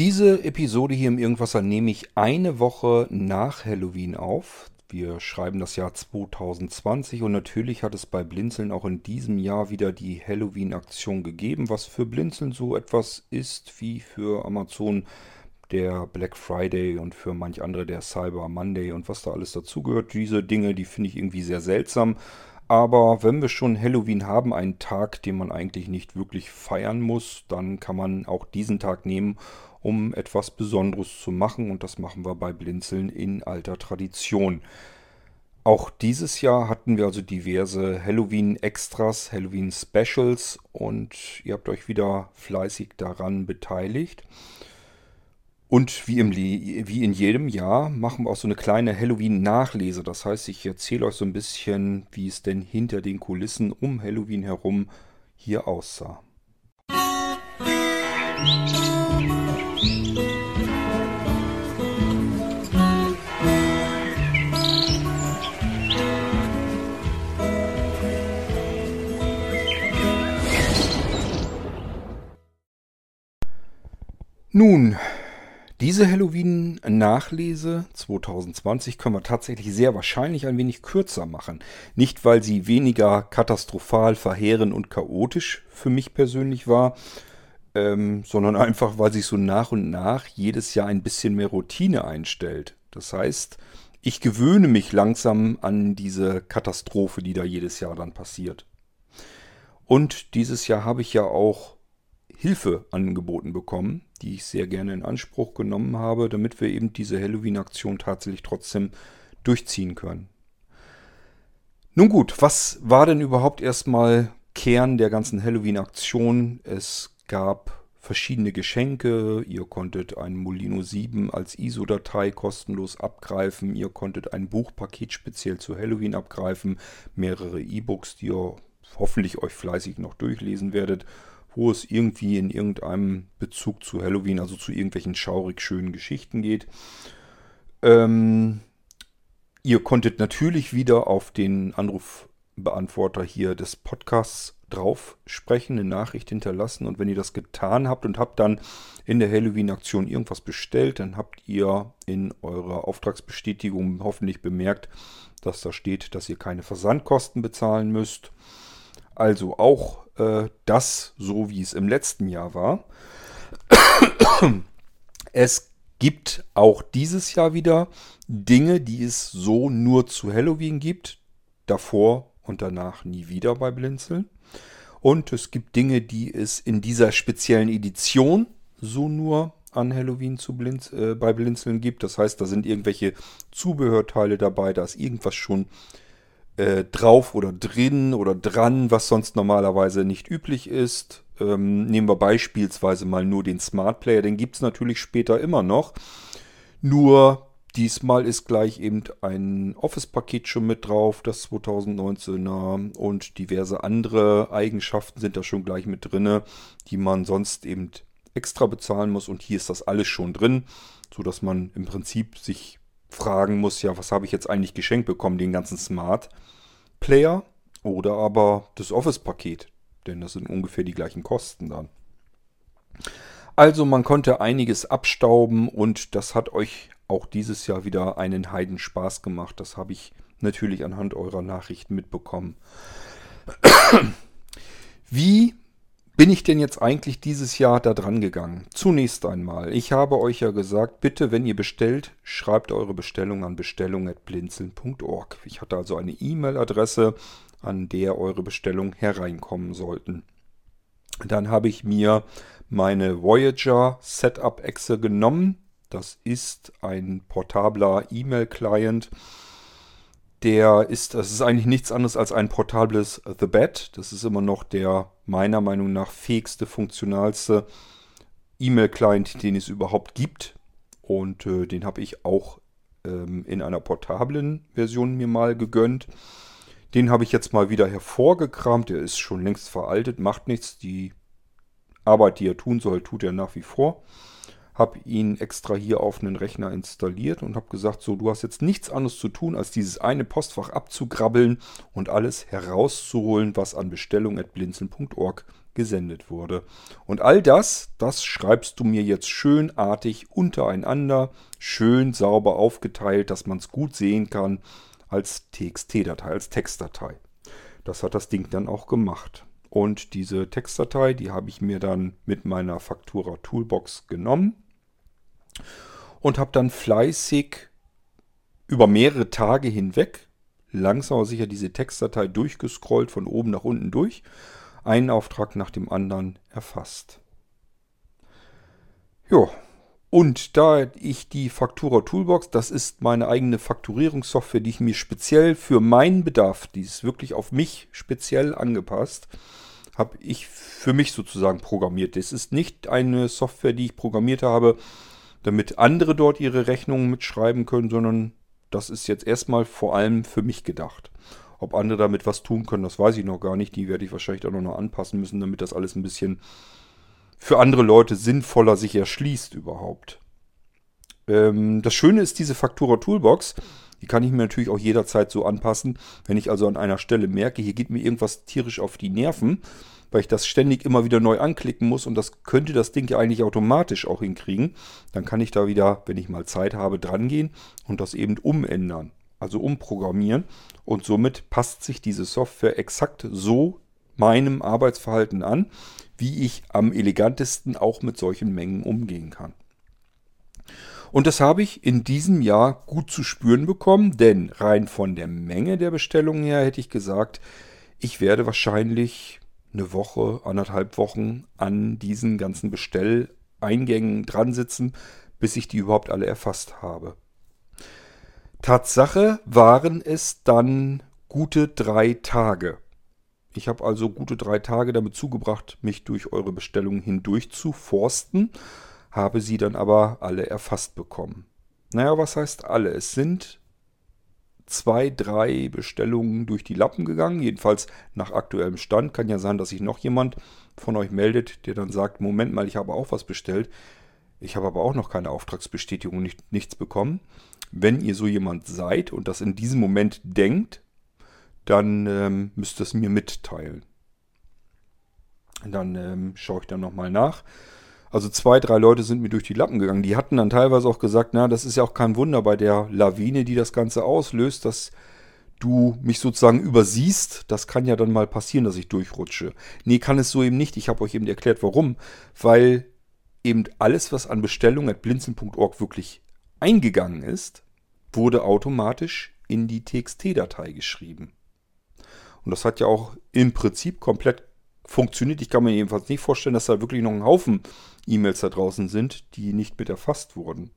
Diese Episode hier im Irgendwasser nehme ich eine Woche nach Halloween auf. Wir schreiben das Jahr 2020 und natürlich hat es bei Blinzeln auch in diesem Jahr wieder die Halloween-Aktion gegeben, was für Blinzeln so etwas ist wie für Amazon der Black Friday und für manch andere der Cyber Monday und was da alles dazugehört. Diese Dinge, die finde ich irgendwie sehr seltsam. Aber wenn wir schon Halloween haben, einen Tag, den man eigentlich nicht wirklich feiern muss, dann kann man auch diesen Tag nehmen, um etwas Besonderes zu machen. Und das machen wir bei Blinzeln in alter Tradition. Auch dieses Jahr hatten wir also diverse Halloween-Extras, Halloween-Specials und ihr habt euch wieder fleißig daran beteiligt. Und wie, im, wie in jedem Jahr machen wir auch so eine kleine Halloween-Nachlese. Das heißt, ich erzähle euch so ein bisschen, wie es denn hinter den Kulissen um Halloween herum hier aussah. Nun, diese Halloween-Nachlese 2020 können wir tatsächlich sehr wahrscheinlich ein wenig kürzer machen. Nicht, weil sie weniger katastrophal, verheerend und chaotisch für mich persönlich war, ähm, sondern einfach, weil sich so nach und nach jedes Jahr ein bisschen mehr Routine einstellt. Das heißt, ich gewöhne mich langsam an diese Katastrophe, die da jedes Jahr dann passiert. Und dieses Jahr habe ich ja auch Hilfe angeboten bekommen, die ich sehr gerne in Anspruch genommen habe, damit wir eben diese Halloween-Aktion tatsächlich trotzdem durchziehen können. Nun gut, was war denn überhaupt erstmal Kern der ganzen Halloween-Aktion? Es gab verschiedene Geschenke. Ihr konntet ein Molino 7 als ISO-Datei kostenlos abgreifen. Ihr konntet ein Buchpaket speziell zu Halloween abgreifen. Mehrere E-Books, die ihr hoffentlich euch fleißig noch durchlesen werdet wo es irgendwie in irgendeinem Bezug zu Halloween, also zu irgendwelchen schaurig schönen Geschichten geht. Ähm, ihr konntet natürlich wieder auf den Anrufbeantworter hier des Podcasts drauf sprechen, eine Nachricht hinterlassen und wenn ihr das getan habt und habt dann in der Halloween-Aktion irgendwas bestellt, dann habt ihr in eurer Auftragsbestätigung hoffentlich bemerkt, dass da steht, dass ihr keine Versandkosten bezahlen müsst. Also auch äh, das so, wie es im letzten Jahr war. es gibt auch dieses Jahr wieder Dinge, die es so nur zu Halloween gibt. Davor und danach nie wieder bei Blinzeln. Und es gibt Dinge, die es in dieser speziellen Edition so nur an Halloween zu Blinz, äh, bei Blinzeln gibt. Das heißt, da sind irgendwelche Zubehörteile dabei, da ist irgendwas schon äh, drauf oder drin oder dran, was sonst normalerweise nicht üblich ist. Ähm, nehmen wir beispielsweise mal nur den Smart Player, den gibt es natürlich später immer noch. Nur diesmal ist gleich eben ein Office-Paket schon mit drauf, das 2019er und diverse andere Eigenschaften sind da schon gleich mit drin, die man sonst eben extra bezahlen muss und hier ist das alles schon drin, sodass man im Prinzip sich fragen muss, ja, was habe ich jetzt eigentlich geschenkt bekommen, den ganzen Smart Player oder aber das Office-Paket, denn das sind ungefähr die gleichen Kosten dann. Also man konnte einiges abstauben und das hat euch auch dieses Jahr wieder einen Heidenspaß gemacht. Das habe ich natürlich anhand eurer Nachrichten mitbekommen. Wie bin ich denn jetzt eigentlich dieses Jahr da dran gegangen? Zunächst einmal, ich habe euch ja gesagt, bitte, wenn ihr bestellt, schreibt eure Bestellung an bestellung.blinzeln.org. Ich hatte also eine E-Mail-Adresse, an der eure Bestellungen hereinkommen sollten. Dann habe ich mir meine Voyager Setup Exe genommen. Das ist ein portabler E-Mail-Client der ist, das ist eigentlich nichts anderes als ein portables The Bed. Das ist immer noch der meiner Meinung nach fähigste, funktionalste E-Mail-Client, den es überhaupt gibt. Und äh, den habe ich auch ähm, in einer portablen Version mir mal gegönnt. Den habe ich jetzt mal wieder hervorgekramt. Der ist schon längst veraltet, macht nichts. Die Arbeit, die er tun soll, tut er nach wie vor. Habe ihn extra hier auf einen Rechner installiert und habe gesagt, so, du hast jetzt nichts anderes zu tun, als dieses eine Postfach abzugrabbeln und alles herauszuholen, was an bestellung.blinzeln.org gesendet wurde. Und all das, das schreibst du mir jetzt schönartig untereinander, schön sauber aufgeteilt, dass man es gut sehen kann als TXT-Datei, als Textdatei. Das hat das Ding dann auch gemacht. Und diese Textdatei, die habe ich mir dann mit meiner Faktura Toolbox genommen und habe dann fleißig über mehrere Tage hinweg langsam aber sicher diese Textdatei durchgescrollt, von oben nach unten durch, einen Auftrag nach dem anderen erfasst. Ja, und da ich die Faktura Toolbox, das ist meine eigene Fakturierungssoftware, die ich mir speziell für meinen Bedarf, die ist wirklich auf mich speziell angepasst, habe ich für mich sozusagen programmiert. Das ist nicht eine Software, die ich programmiert habe, damit andere dort ihre Rechnungen mitschreiben können, sondern das ist jetzt erstmal vor allem für mich gedacht. Ob andere damit was tun können, das weiß ich noch gar nicht. Die werde ich wahrscheinlich auch noch anpassen müssen, damit das alles ein bisschen für andere Leute sinnvoller sich erschließt überhaupt. Ähm, das Schöne ist diese Faktura Toolbox. Die kann ich mir natürlich auch jederzeit so anpassen. Wenn ich also an einer Stelle merke, hier geht mir irgendwas tierisch auf die Nerven, weil ich das ständig immer wieder neu anklicken muss und das könnte das Ding ja eigentlich automatisch auch hinkriegen, dann kann ich da wieder, wenn ich mal Zeit habe, dran gehen und das eben umändern, also umprogrammieren und somit passt sich diese Software exakt so meinem Arbeitsverhalten an, wie ich am elegantesten auch mit solchen Mengen umgehen kann. Und das habe ich in diesem Jahr gut zu spüren bekommen, denn rein von der Menge der Bestellungen her hätte ich gesagt, ich werde wahrscheinlich eine Woche, anderthalb Wochen an diesen ganzen Bestelleingängen dran sitzen, bis ich die überhaupt alle erfasst habe. Tatsache waren es dann gute drei Tage. Ich habe also gute drei Tage damit zugebracht, mich durch eure Bestellungen hindurch zu forsten, habe sie dann aber alle erfasst bekommen. Naja, was heißt alle? Es sind zwei, drei Bestellungen durch die Lappen gegangen. Jedenfalls nach aktuellem Stand. Kann ja sein, dass sich noch jemand von euch meldet, der dann sagt, Moment mal, ich habe auch was bestellt. Ich habe aber auch noch keine Auftragsbestätigung, nicht, nichts bekommen. Wenn ihr so jemand seid und das in diesem Moment denkt, dann ähm, müsst ihr es mir mitteilen. Dann ähm, schaue ich dann nochmal nach. Also zwei, drei Leute sind mir durch die Lappen gegangen. Die hatten dann teilweise auch gesagt, na, das ist ja auch kein Wunder bei der Lawine, die das Ganze auslöst, dass du mich sozusagen übersiehst. Das kann ja dann mal passieren, dass ich durchrutsche. Nee, kann es so eben nicht. Ich habe euch eben erklärt, warum. Weil eben alles, was an Bestellung at blinzen.org wirklich eingegangen ist, wurde automatisch in die TXT-Datei geschrieben. Und das hat ja auch im Prinzip komplett funktioniert. Ich kann mir jedenfalls nicht vorstellen, dass da wirklich noch ein Haufen E-Mails da draußen sind, die nicht mit erfasst wurden.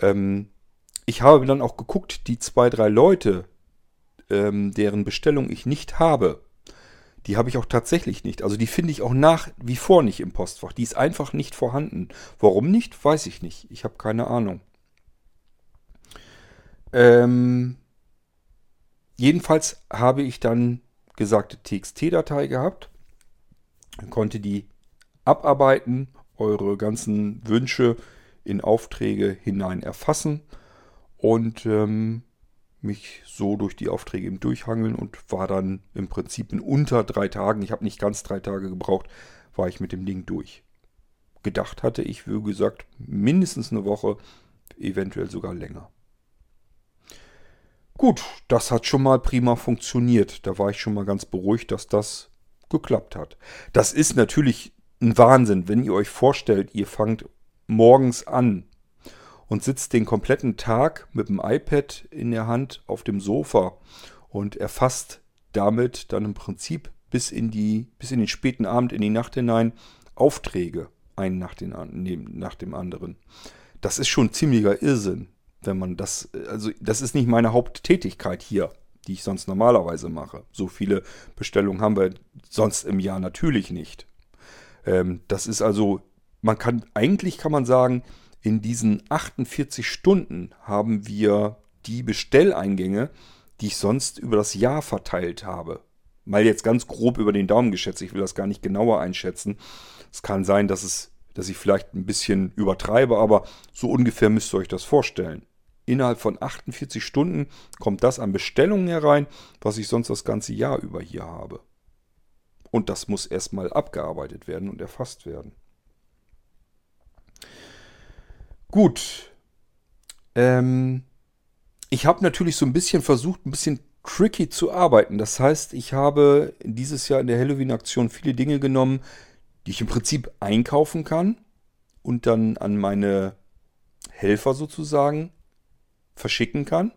Ähm, ich habe dann auch geguckt, die zwei, drei Leute, ähm, deren Bestellung ich nicht habe, die habe ich auch tatsächlich nicht. Also die finde ich auch nach wie vor nicht im Postfach. Die ist einfach nicht vorhanden. Warum nicht, weiß ich nicht. Ich habe keine Ahnung. Ähm, jedenfalls habe ich dann gesagte TXT-Datei gehabt konnte die abarbeiten, eure ganzen Wünsche in Aufträge hinein erfassen und ähm, mich so durch die Aufträge eben durchhangeln und war dann im Prinzip in unter drei Tagen, ich habe nicht ganz drei Tage gebraucht, war ich mit dem Ding durch. Gedacht hatte ich, wie gesagt, mindestens eine Woche, eventuell sogar länger. Gut, das hat schon mal prima funktioniert. Da war ich schon mal ganz beruhigt, dass das geklappt hat. Das ist natürlich ein Wahnsinn, wenn ihr euch vorstellt, ihr fangt morgens an und sitzt den kompletten Tag mit dem iPad in der Hand auf dem Sofa und erfasst damit dann im Prinzip bis in die bis in den späten Abend in die Nacht hinein Aufträge einen nach, den, nach dem anderen. Das ist schon ziemlicher Irrsinn, wenn man das also das ist nicht meine Haupttätigkeit hier die ich sonst normalerweise mache. So viele Bestellungen haben wir sonst im Jahr natürlich nicht. Ähm, das ist also, man kann, eigentlich kann man sagen, in diesen 48 Stunden haben wir die Bestelleingänge, die ich sonst über das Jahr verteilt habe. Mal jetzt ganz grob über den Daumen geschätzt, ich will das gar nicht genauer einschätzen. Es kann sein, dass es dass ich vielleicht ein bisschen übertreibe, aber so ungefähr müsst ihr euch das vorstellen. Innerhalb von 48 Stunden kommt das an Bestellungen herein, was ich sonst das ganze Jahr über hier habe. Und das muss erstmal abgearbeitet werden und erfasst werden. Gut. Ähm, ich habe natürlich so ein bisschen versucht, ein bisschen tricky zu arbeiten. Das heißt, ich habe dieses Jahr in der Halloween-Aktion viele Dinge genommen, die ich im Prinzip einkaufen kann und dann an meine Helfer sozusagen verschicken kann.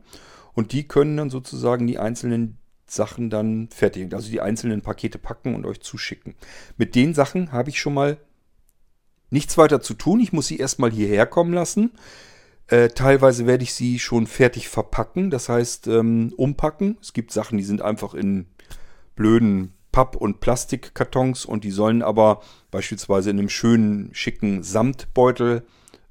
Und die können dann sozusagen die einzelnen Sachen dann fertigen, also die einzelnen Pakete packen und euch zuschicken. Mit den Sachen habe ich schon mal nichts weiter zu tun. Ich muss sie erstmal hierher kommen lassen. Äh, teilweise werde ich sie schon fertig verpacken, das heißt ähm, umpacken. Es gibt Sachen, die sind einfach in blöden Papp- und Plastikkartons und die sollen aber beispielsweise in einem schönen, schicken Samtbeutel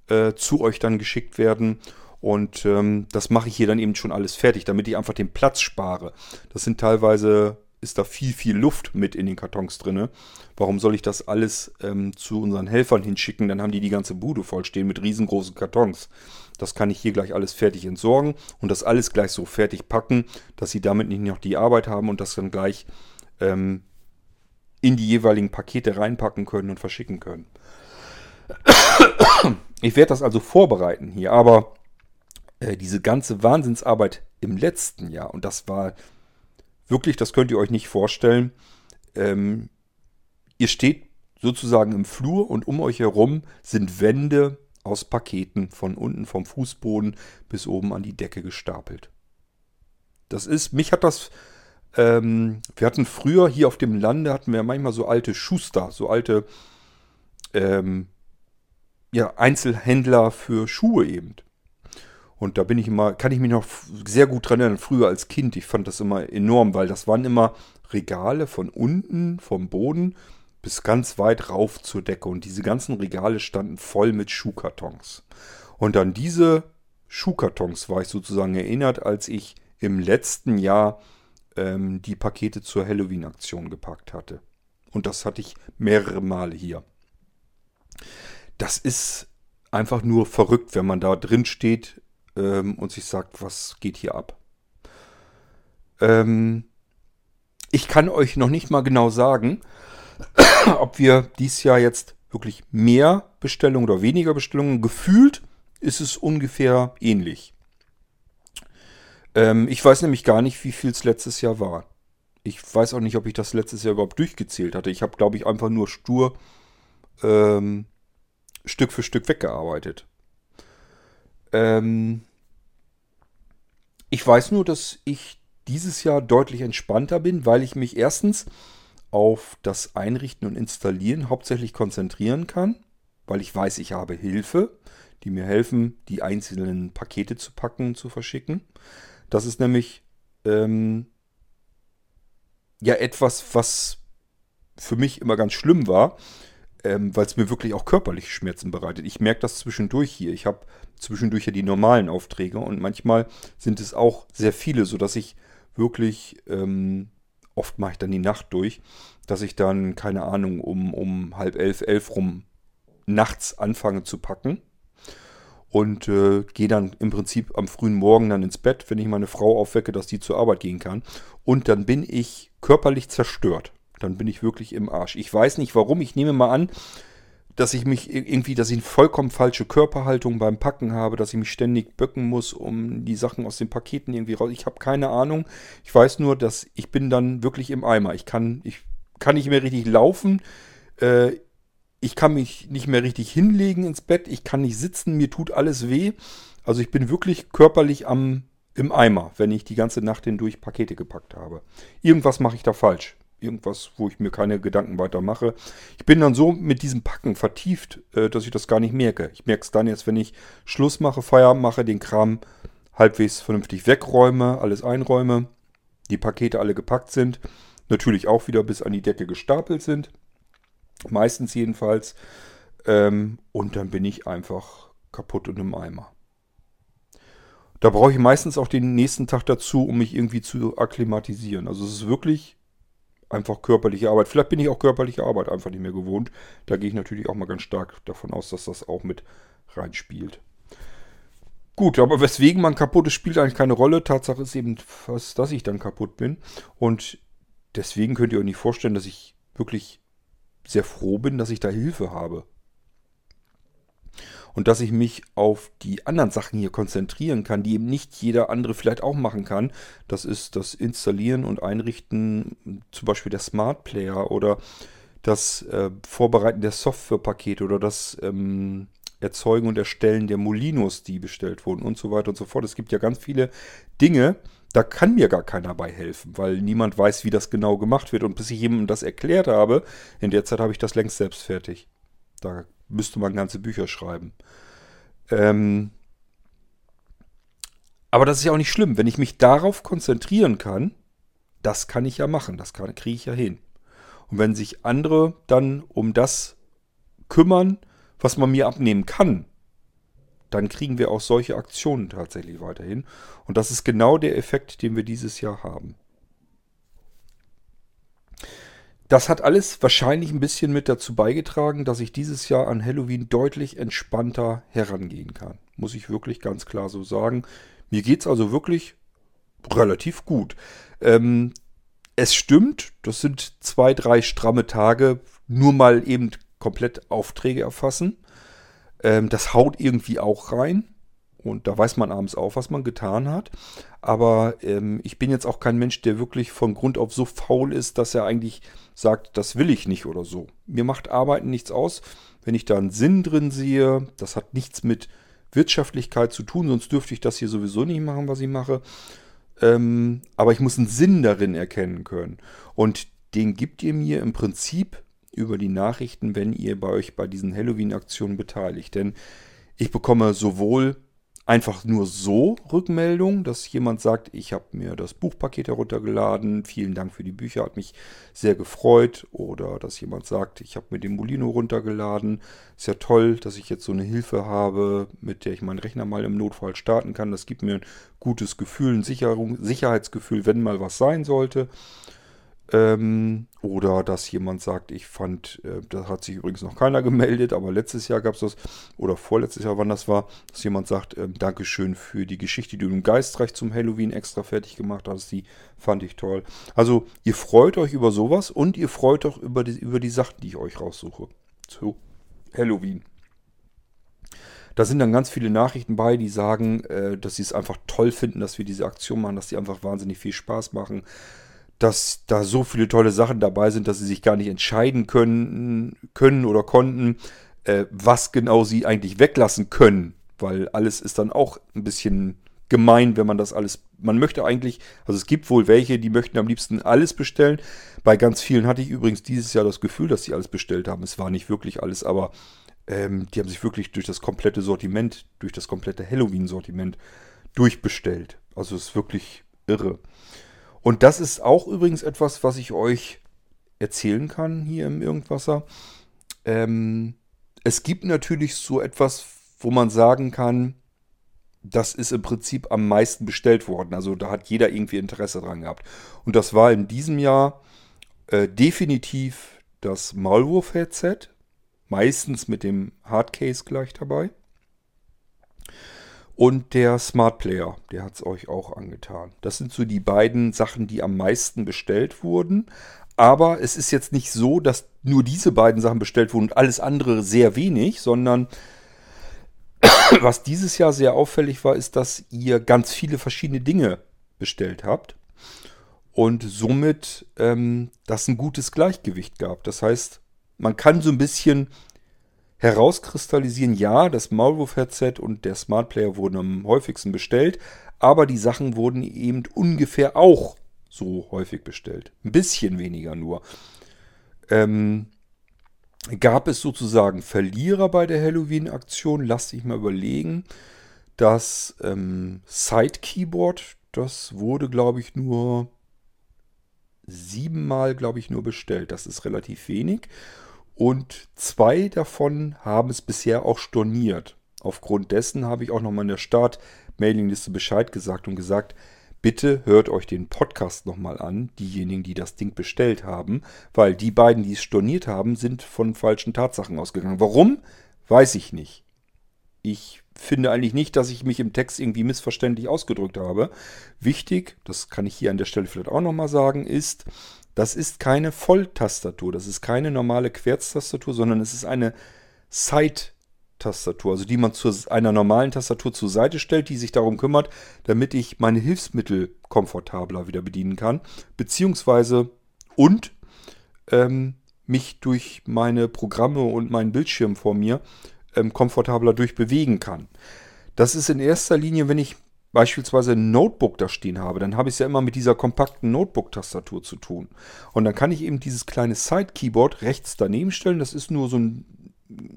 äh, zu euch dann geschickt werden. Und ähm, das mache ich hier dann eben schon alles fertig, damit ich einfach den Platz spare. Das sind teilweise, ist da viel, viel Luft mit in den Kartons drin. Warum soll ich das alles ähm, zu unseren Helfern hinschicken? Dann haben die die ganze Bude vollstehen mit riesengroßen Kartons. Das kann ich hier gleich alles fertig entsorgen und das alles gleich so fertig packen, dass sie damit nicht noch die Arbeit haben und das dann gleich ähm, in die jeweiligen Pakete reinpacken können und verschicken können. Ich werde das also vorbereiten hier, aber äh, diese ganze Wahnsinnsarbeit im letzten Jahr, und das war wirklich, das könnt ihr euch nicht vorstellen, ähm, ihr steht sozusagen im Flur und um euch herum sind Wände aus Paketen von unten vom Fußboden bis oben an die Decke gestapelt. Das ist, mich hat das, ähm, wir hatten früher hier auf dem Lande, hatten wir manchmal so alte Schuster, so alte ähm, ja, Einzelhändler für Schuhe eben. Und da bin ich immer, kann ich mich noch sehr gut dran erinnern, früher als Kind. Ich fand das immer enorm, weil das waren immer Regale von unten, vom Boden bis ganz weit rauf zur Decke. Und diese ganzen Regale standen voll mit Schuhkartons. Und an diese Schuhkartons war ich sozusagen erinnert, als ich im letzten Jahr ähm, die Pakete zur Halloween-Aktion gepackt hatte. Und das hatte ich mehrere Male hier. Das ist einfach nur verrückt, wenn man da drin steht ähm, und sich sagt, was geht hier ab. Ähm, ich kann euch noch nicht mal genau sagen, ob wir dieses Jahr jetzt wirklich mehr Bestellungen oder weniger Bestellungen. Gefühlt ist es ungefähr ähnlich. Ähm, ich weiß nämlich gar nicht, wie viel es letztes Jahr war. Ich weiß auch nicht, ob ich das letztes Jahr überhaupt durchgezählt hatte. Ich habe, glaube ich, einfach nur stur ähm, Stück für Stück weggearbeitet. Ähm, ich weiß nur, dass ich dieses Jahr deutlich entspannter bin, weil ich mich erstens auf das Einrichten und Installieren hauptsächlich konzentrieren kann, weil ich weiß, ich habe Hilfe, die mir helfen, die einzelnen Pakete zu packen und zu verschicken. Das ist nämlich ähm, ja etwas, was für mich immer ganz schlimm war, ähm, weil es mir wirklich auch körperliche Schmerzen bereitet. Ich merke das zwischendurch hier. Ich habe zwischendurch ja die normalen Aufträge und manchmal sind es auch sehr viele, sodass ich wirklich, ähm, oft mache ich dann die Nacht durch, dass ich dann, keine Ahnung, um, um halb elf, elf rum nachts anfange zu packen und äh, gehe dann im Prinzip am frühen Morgen dann ins Bett, wenn ich meine Frau aufwecke, dass die zur Arbeit gehen kann. Und dann bin ich körperlich zerstört. Dann bin ich wirklich im Arsch. Ich weiß nicht warum. Ich nehme mal an, dass ich mich irgendwie, dass ich eine vollkommen falsche Körperhaltung beim Packen habe, dass ich mich ständig bücken muss, um die Sachen aus den Paketen irgendwie raus. Ich habe keine Ahnung. Ich weiß nur, dass ich bin dann wirklich im Eimer. Ich kann, ich kann nicht mehr richtig laufen. Äh, ich kann mich nicht mehr richtig hinlegen ins Bett. Ich kann nicht sitzen. Mir tut alles weh. Also ich bin wirklich körperlich am im Eimer, wenn ich die ganze Nacht hindurch Pakete gepackt habe. Irgendwas mache ich da falsch irgendwas, wo ich mir keine Gedanken weiter mache. Ich bin dann so mit diesem Packen vertieft, äh, dass ich das gar nicht merke. Ich merke es dann jetzt, wenn ich Schluss mache, Feierabend mache, den Kram halbwegs vernünftig wegräume, alles einräume, die Pakete alle gepackt sind, natürlich auch wieder bis an die Decke gestapelt sind, meistens jedenfalls, ähm, und dann bin ich einfach kaputt und im Eimer. Da brauche ich meistens auch den nächsten Tag dazu, um mich irgendwie zu akklimatisieren. Also es ist wirklich einfach körperliche Arbeit. Vielleicht bin ich auch körperliche Arbeit einfach nicht mehr gewohnt. Da gehe ich natürlich auch mal ganz stark davon aus, dass das auch mit reinspielt. Gut, aber weswegen man kaputt ist, spielt eigentlich keine Rolle. Tatsache ist eben fast, dass ich dann kaputt bin. Und deswegen könnt ihr euch nicht vorstellen, dass ich wirklich sehr froh bin, dass ich da Hilfe habe. Und dass ich mich auf die anderen Sachen hier konzentrieren kann, die eben nicht jeder andere vielleicht auch machen kann. Das ist das Installieren und Einrichten zum Beispiel der Smart Player oder das äh, Vorbereiten der Softwarepakete oder das ähm, Erzeugen und Erstellen der Molinos, die bestellt wurden und so weiter und so fort. Es gibt ja ganz viele Dinge, da kann mir gar keiner bei helfen, weil niemand weiß, wie das genau gemacht wird. Und bis ich jemandem das erklärt habe, in der Zeit habe ich das längst selbst fertig. Da müsste man ganze Bücher schreiben. Ähm aber das ist ja auch nicht schlimm. Wenn ich mich darauf konzentrieren kann, das kann ich ja machen. Das kriege ich ja hin. Und wenn sich andere dann um das kümmern, was man mir abnehmen kann, dann kriegen wir auch solche Aktionen tatsächlich weiterhin. Und das ist genau der Effekt, den wir dieses Jahr haben. Das hat alles wahrscheinlich ein bisschen mit dazu beigetragen, dass ich dieses Jahr an Halloween deutlich entspannter herangehen kann. Muss ich wirklich ganz klar so sagen. Mir geht es also wirklich relativ gut. Ähm, es stimmt, das sind zwei, drei stramme Tage, nur mal eben komplett Aufträge erfassen. Ähm, das haut irgendwie auch rein. Und da weiß man abends auch, was man getan hat. Aber ähm, ich bin jetzt auch kein Mensch, der wirklich von Grund auf so faul ist, dass er eigentlich sagt, das will ich nicht oder so. Mir macht Arbeiten nichts aus, wenn ich da einen Sinn drin sehe. Das hat nichts mit Wirtschaftlichkeit zu tun, sonst dürfte ich das hier sowieso nicht machen, was ich mache. Ähm, aber ich muss einen Sinn darin erkennen können. Und den gibt ihr mir im Prinzip über die Nachrichten, wenn ihr bei euch bei diesen Halloween-Aktionen beteiligt. Denn ich bekomme sowohl einfach nur so Rückmeldung, dass jemand sagt, ich habe mir das Buchpaket heruntergeladen, vielen Dank für die Bücher, hat mich sehr gefreut. Oder dass jemand sagt, ich habe mir den Molino runtergeladen, ist ja toll, dass ich jetzt so eine Hilfe habe, mit der ich meinen Rechner mal im Notfall starten kann. Das gibt mir ein gutes Gefühl, ein Sicherung, Sicherheitsgefühl, wenn mal was sein sollte. Ähm, oder dass jemand sagt, ich fand, äh, da hat sich übrigens noch keiner gemeldet, aber letztes Jahr gab es das, oder vorletztes Jahr, wann das war, dass jemand sagt, äh, Dankeschön für die Geschichte, die du im Geistreich zum Halloween extra fertig gemacht hast, die fand ich toll. Also ihr freut euch über sowas und ihr freut euch über die, über die Sachen, die ich euch raussuche. Zu Halloween. Da sind dann ganz viele Nachrichten bei, die sagen, äh, dass sie es einfach toll finden, dass wir diese Aktion machen, dass die einfach wahnsinnig viel Spaß machen dass da so viele tolle Sachen dabei sind, dass sie sich gar nicht entscheiden können, können oder konnten, äh, was genau sie eigentlich weglassen können. Weil alles ist dann auch ein bisschen gemein, wenn man das alles. Man möchte eigentlich, also es gibt wohl welche, die möchten am liebsten alles bestellen. Bei ganz vielen hatte ich übrigens dieses Jahr das Gefühl, dass sie alles bestellt haben. Es war nicht wirklich alles, aber ähm, die haben sich wirklich durch das komplette Sortiment, durch das komplette Halloween-Sortiment durchbestellt. Also es ist wirklich irre. Und das ist auch übrigens etwas, was ich euch erzählen kann hier im Irgendwasser. Ähm, es gibt natürlich so etwas, wo man sagen kann, das ist im Prinzip am meisten bestellt worden. Also da hat jeder irgendwie Interesse dran gehabt. Und das war in diesem Jahr äh, definitiv das Maulwurf-Headset. Meistens mit dem Hardcase gleich dabei. Und der Smart Player, der hat es euch auch angetan. Das sind so die beiden Sachen, die am meisten bestellt wurden. Aber es ist jetzt nicht so, dass nur diese beiden Sachen bestellt wurden und alles andere sehr wenig, sondern was dieses Jahr sehr auffällig war, ist, dass ihr ganz viele verschiedene Dinge bestellt habt und somit ähm, das ein gutes Gleichgewicht gab. Das heißt, man kann so ein bisschen herauskristallisieren, ja, das Maulwurf-Headset und der Smart Player wurden am häufigsten bestellt, aber die Sachen wurden eben ungefähr auch so häufig bestellt. Ein bisschen weniger nur. Ähm, gab es sozusagen Verlierer bei der Halloween-Aktion? Lasst dich mal überlegen. Das ähm, Side-Keyboard, das wurde, glaube ich, nur siebenmal, glaube ich, nur bestellt. Das ist relativ wenig. Und zwei davon haben es bisher auch storniert. Aufgrund dessen habe ich auch nochmal in der Start-Mailingliste Bescheid gesagt und gesagt, bitte hört euch den Podcast nochmal an, diejenigen, die das Ding bestellt haben, weil die beiden, die es storniert haben, sind von falschen Tatsachen ausgegangen. Warum? Weiß ich nicht. Ich finde eigentlich nicht, dass ich mich im Text irgendwie missverständlich ausgedrückt habe. Wichtig, das kann ich hier an der Stelle vielleicht auch nochmal sagen, ist, das ist keine Volltastatur, das ist keine normale Querztastatur, sondern es ist eine Side-Tastatur, also die man zu einer normalen Tastatur zur Seite stellt, die sich darum kümmert, damit ich meine Hilfsmittel komfortabler wieder bedienen kann, beziehungsweise und ähm, mich durch meine Programme und meinen Bildschirm vor mir ähm, komfortabler durchbewegen kann. Das ist in erster Linie, wenn ich beispielsweise ein Notebook da stehen habe, dann habe ich es ja immer mit dieser kompakten Notebook-Tastatur zu tun. Und dann kann ich eben dieses kleine Side-Keyboard rechts daneben stellen. Das ist nur so ein,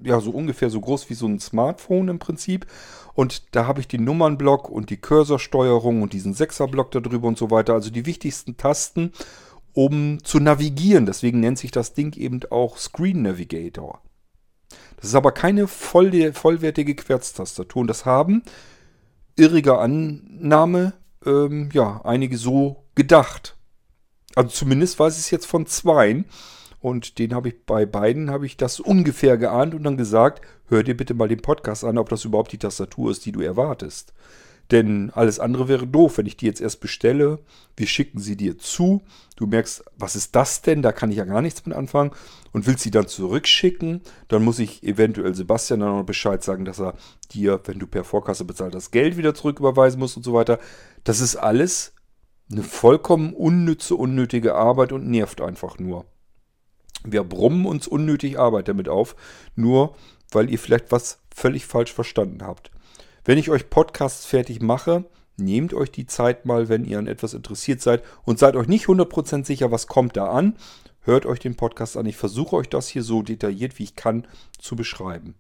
ja, so ungefähr so groß wie so ein Smartphone im Prinzip. Und da habe ich den Nummernblock und die Cursorsteuerung und diesen Sechserblock darüber und so weiter. Also die wichtigsten Tasten, um zu navigieren. Deswegen nennt sich das Ding eben auch Screen Navigator. Das ist aber keine voll, vollwertige Querztastatur. Und das haben irriger Annahme, ähm, ja, einige so gedacht. Also zumindest weiß ich es jetzt von zweien. Und den habe ich bei beiden habe ich das ungefähr geahnt und dann gesagt, hör dir bitte mal den Podcast an, ob das überhaupt die Tastatur ist, die du erwartest. Denn alles andere wäre doof, wenn ich die jetzt erst bestelle. Wir schicken sie dir zu. Du merkst, was ist das denn? Da kann ich ja gar nichts mit anfangen. Und willst sie dann zurückschicken, dann muss ich eventuell Sebastian dann noch Bescheid sagen, dass er dir, wenn du per Vorkasse bezahlt das Geld wieder zurücküberweisen musst und so weiter. Das ist alles eine vollkommen unnütze, unnötige Arbeit und nervt einfach nur. Wir brummen uns unnötig Arbeit damit auf, nur weil ihr vielleicht was völlig falsch verstanden habt. Wenn ich euch Podcasts fertig mache, nehmt euch die Zeit mal, wenn ihr an etwas interessiert seid und seid euch nicht 100% sicher, was kommt da an. Hört euch den Podcast an. Ich versuche euch das hier so detailliert, wie ich kann, zu beschreiben.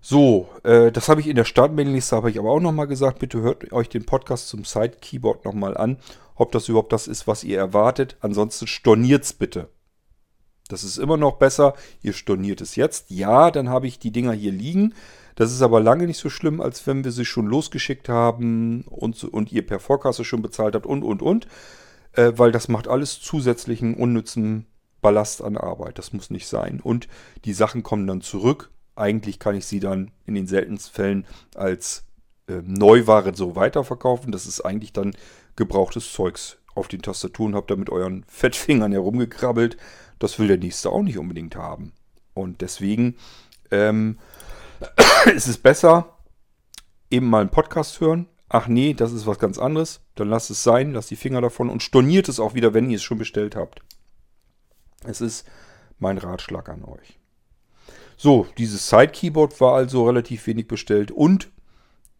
So, äh, das habe ich in der Startmailingliste, habe ich aber auch nochmal gesagt. Bitte hört euch den Podcast zum Side-Keyboard nochmal an, ob das überhaupt das ist, was ihr erwartet. Ansonsten storniert es bitte. Das ist immer noch besser. Ihr storniert es jetzt. Ja, dann habe ich die Dinger hier liegen. Das ist aber lange nicht so schlimm, als wenn wir sie schon losgeschickt haben und, und ihr per Vorkasse schon bezahlt habt und, und, und. Äh, weil das macht alles zusätzlichen unnützen Ballast an Arbeit. Das muss nicht sein. Und die Sachen kommen dann zurück. Eigentlich kann ich sie dann in den seltensten Fällen als äh, Neuware so weiterverkaufen. Das ist eigentlich dann gebrauchtes Zeugs auf den Tastaturen. Habt da mit euren Fettfingern herumgekrabbelt das will der nächste auch nicht unbedingt haben. Und deswegen ähm, ist es besser, eben mal einen Podcast hören. Ach nee, das ist was ganz anderes. Dann lasst es sein, lasst die Finger davon und storniert es auch wieder, wenn ihr es schon bestellt habt. Es ist mein Ratschlag an euch. So, dieses Side-Keyboard war also relativ wenig bestellt und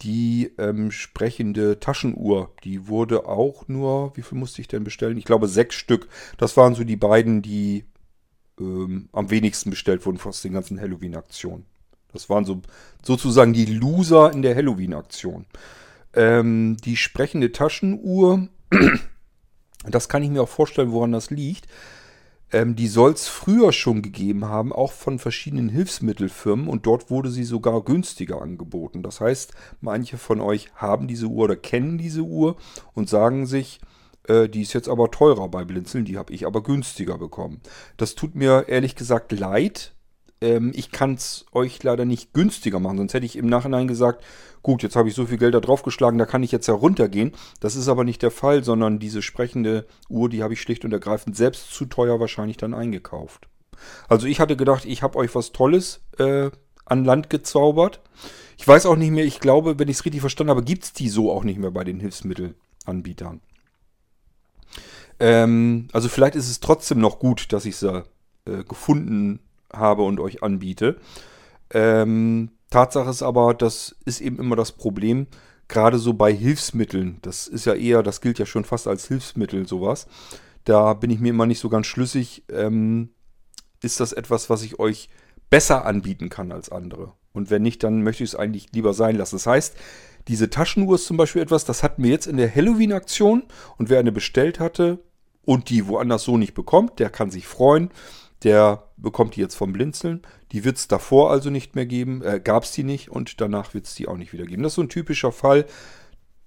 die ähm, sprechende Taschenuhr, die wurde auch nur, wie viel musste ich denn bestellen? Ich glaube sechs Stück. Das waren so die beiden, die ähm, am wenigsten bestellt wurden aus den ganzen Halloween-Aktionen. Das waren so sozusagen die Loser in der Halloween-Aktion. Ähm, die sprechende Taschenuhr, das kann ich mir auch vorstellen, woran das liegt. Ähm, die soll es früher schon gegeben haben, auch von verschiedenen Hilfsmittelfirmen und dort wurde sie sogar günstiger angeboten. Das heißt, manche von euch haben diese Uhr oder kennen diese Uhr und sagen sich, äh, die ist jetzt aber teurer bei Blinzeln, die habe ich aber günstiger bekommen. Das tut mir ehrlich gesagt leid, ähm, ich kann es euch leider nicht günstiger machen. Sonst hätte ich im Nachhinein gesagt, gut, jetzt habe ich so viel Geld da drauf geschlagen, da kann ich jetzt ja runtergehen. Das ist aber nicht der Fall, sondern diese sprechende Uhr, die habe ich schlicht und ergreifend selbst zu teuer wahrscheinlich dann eingekauft. Also ich hatte gedacht, ich habe euch was Tolles äh, an Land gezaubert. Ich weiß auch nicht mehr, ich glaube, wenn ich es richtig verstanden habe, gibt es die so auch nicht mehr bei den Hilfsmittelanbietern. Ähm, also vielleicht ist es trotzdem noch gut, dass ich sie äh, gefunden habe und euch anbiete. Ähm, Tatsache ist aber, das ist eben immer das Problem, gerade so bei Hilfsmitteln. Das ist ja eher, das gilt ja schon fast als Hilfsmittel, sowas. Da bin ich mir immer nicht so ganz schlüssig. Ähm, ist das etwas, was ich euch besser anbieten kann als andere? Und wenn nicht, dann möchte ich es eigentlich lieber sein lassen. Das heißt, diese Taschenuhr ist zum Beispiel etwas, das hatten wir jetzt in der Halloween-Aktion und wer eine bestellt hatte und die woanders so nicht bekommt, der kann sich freuen. Der bekommt die jetzt vom Blinzeln. Die wird es davor also nicht mehr geben. Äh, Gab es die nicht und danach wird es die auch nicht wieder geben. Das ist so ein typischer Fall.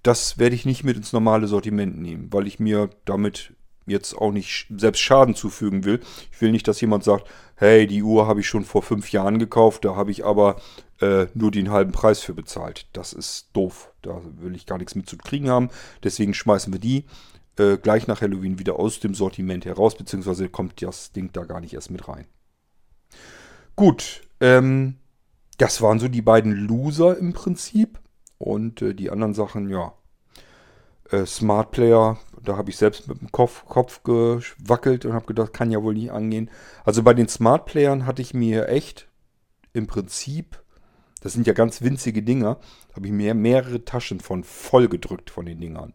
das werde ich nicht mit ins normale Sortiment nehmen, weil ich mir damit jetzt auch nicht selbst Schaden zufügen will. Ich will nicht, dass jemand sagt, hey, die Uhr habe ich schon vor fünf Jahren gekauft, da habe ich aber äh, nur den halben Preis für bezahlt. Das ist doof. Da will ich gar nichts mit zu kriegen haben. Deswegen schmeißen wir die äh, gleich nach Halloween wieder aus dem Sortiment heraus, beziehungsweise kommt das Ding da gar nicht erst mit rein. Gut, ähm, das waren so die beiden Loser im Prinzip. Und äh, die anderen Sachen, ja. Äh, Smart Player, da habe ich selbst mit dem Kopf, Kopf gewackelt und habe gedacht, kann ja wohl nicht angehen. Also bei den Smart Playern hatte ich mir echt im Prinzip, das sind ja ganz winzige Dinger, habe ich mir mehrere Taschen von voll gedrückt von den Dingern.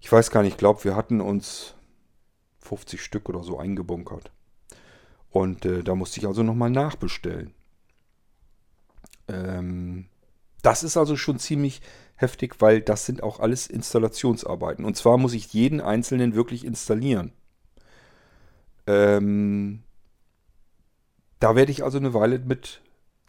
Ich weiß gar nicht, ich glaube, wir hatten uns 50 Stück oder so eingebunkert. Und äh, da musste ich also nochmal nachbestellen. Ähm, das ist also schon ziemlich heftig, weil das sind auch alles Installationsarbeiten. Und zwar muss ich jeden einzelnen wirklich installieren. Ähm, da werde ich also eine Weile mit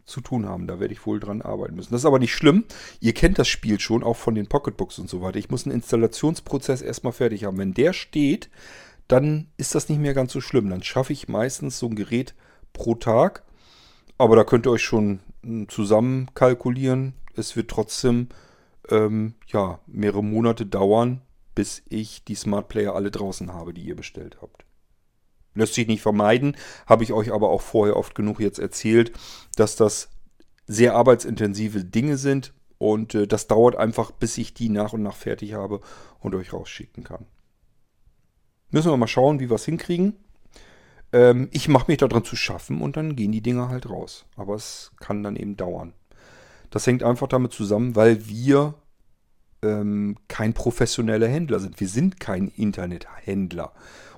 zu tun haben. Da werde ich wohl dran arbeiten müssen. Das ist aber nicht schlimm. Ihr kennt das Spiel schon, auch von den Pocketbooks und so weiter. Ich muss einen Installationsprozess erstmal fertig haben. Wenn der steht, dann ist das nicht mehr ganz so schlimm. Dann schaffe ich meistens so ein Gerät pro Tag. Aber da könnt ihr euch schon hm, zusammen kalkulieren. Es wird trotzdem ähm, ja, mehrere Monate dauern, bis ich die Smart Player alle draußen habe, die ihr bestellt habt. Lässt sich nicht vermeiden, habe ich euch aber auch vorher oft genug jetzt erzählt, dass das sehr arbeitsintensive Dinge sind und äh, das dauert einfach, bis ich die nach und nach fertig habe und euch rausschicken kann. Müssen wir mal schauen, wie wir es hinkriegen. Ähm, ich mache mich daran zu schaffen und dann gehen die Dinger halt raus. Aber es kann dann eben dauern. Das hängt einfach damit zusammen, weil wir ähm, kein professioneller Händler sind. Wir sind kein Internethändler.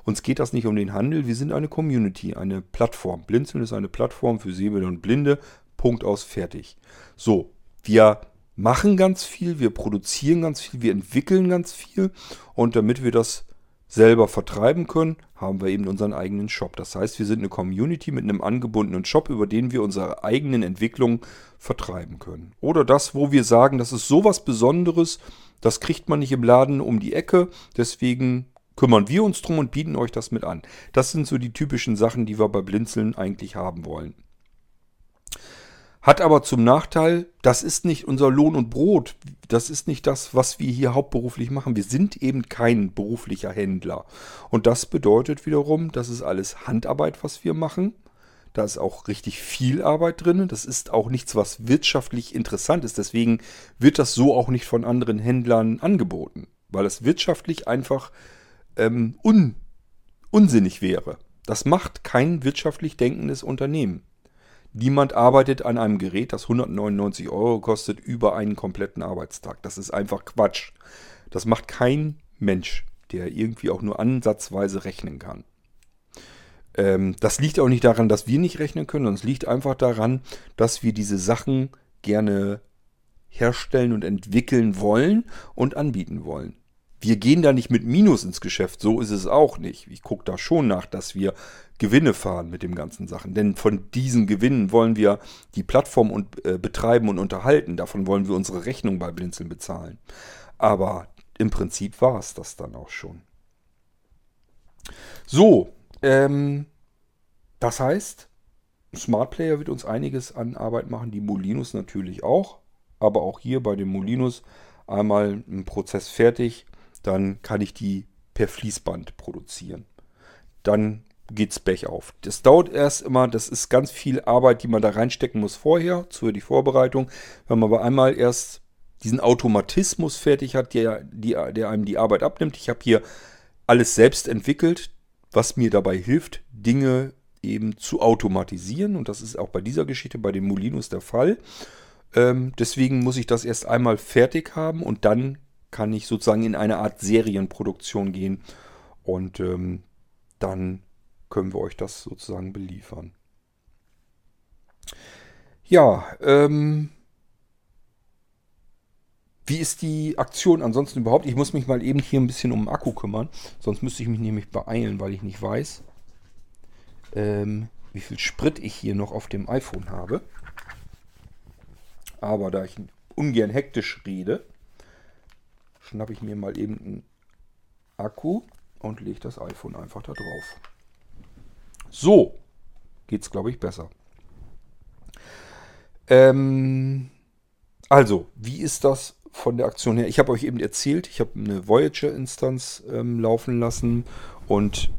Uns geht das nicht um den Handel, wir sind eine Community, eine Plattform. Blinzeln ist eine Plattform für Sehende und Blinde. Punkt aus, fertig. So, wir machen ganz viel, wir produzieren ganz viel, wir entwickeln ganz viel und damit wir das selber vertreiben können, haben wir eben unseren eigenen Shop. Das heißt, wir sind eine Community mit einem angebundenen Shop, über den wir unsere eigenen Entwicklungen vertreiben können. Oder das, wo wir sagen, das ist sowas Besonderes, das kriegt man nicht im Laden um die Ecke, deswegen kümmern wir uns drum und bieten euch das mit an. Das sind so die typischen Sachen, die wir bei Blinzeln eigentlich haben wollen. Hat aber zum Nachteil, das ist nicht unser Lohn und Brot. Das ist nicht das, was wir hier hauptberuflich machen. Wir sind eben kein beruflicher Händler. Und das bedeutet wiederum, das ist alles Handarbeit, was wir machen. Da ist auch richtig viel Arbeit drin. Das ist auch nichts, was wirtschaftlich interessant ist. Deswegen wird das so auch nicht von anderen Händlern angeboten. Weil es wirtschaftlich einfach ähm, un unsinnig wäre. Das macht kein wirtschaftlich denkendes Unternehmen. Niemand arbeitet an einem Gerät, das 199 Euro kostet, über einen kompletten Arbeitstag. Das ist einfach Quatsch. Das macht kein Mensch, der irgendwie auch nur ansatzweise rechnen kann. Ähm, das liegt auch nicht daran, dass wir nicht rechnen können, sondern es liegt einfach daran, dass wir diese Sachen gerne herstellen und entwickeln wollen und anbieten wollen. Wir gehen da nicht mit Minus ins Geschäft, so ist es auch nicht. Ich gucke da schon nach, dass wir Gewinne fahren mit dem ganzen Sachen. Denn von diesen Gewinnen wollen wir die Plattform und, äh, betreiben und unterhalten. Davon wollen wir unsere Rechnung bei Blinzeln bezahlen. Aber im Prinzip war es das dann auch schon. So, ähm, das heißt, Smart Player wird uns einiges an Arbeit machen, die Molinos natürlich auch. Aber auch hier bei dem Molinos einmal ein Prozess fertig dann kann ich die per Fließband produzieren. Dann geht's Bech auf. Das dauert erst immer, das ist ganz viel Arbeit, die man da reinstecken muss vorher, für die Vorbereitung. Wenn man aber einmal erst diesen Automatismus fertig hat, der, die, der einem die Arbeit abnimmt. Ich habe hier alles selbst entwickelt, was mir dabei hilft, Dinge eben zu automatisieren. Und das ist auch bei dieser Geschichte, bei den Molinos der Fall. Ähm, deswegen muss ich das erst einmal fertig haben und dann kann ich sozusagen in eine Art Serienproduktion gehen und ähm, dann können wir euch das sozusagen beliefern. Ja, ähm, wie ist die Aktion ansonsten überhaupt? Ich muss mich mal eben hier ein bisschen um den Akku kümmern, sonst müsste ich mich nämlich beeilen, weil ich nicht weiß, ähm, wie viel Sprit ich hier noch auf dem iPhone habe. Aber da ich ungern hektisch rede, schnappe ich mir mal eben einen Akku und lege das iPhone einfach da drauf. So geht es, glaube ich, besser. Ähm, also, wie ist das von der Aktion her? Ich habe euch eben erzählt, ich habe eine Voyager-Instanz ähm, laufen lassen und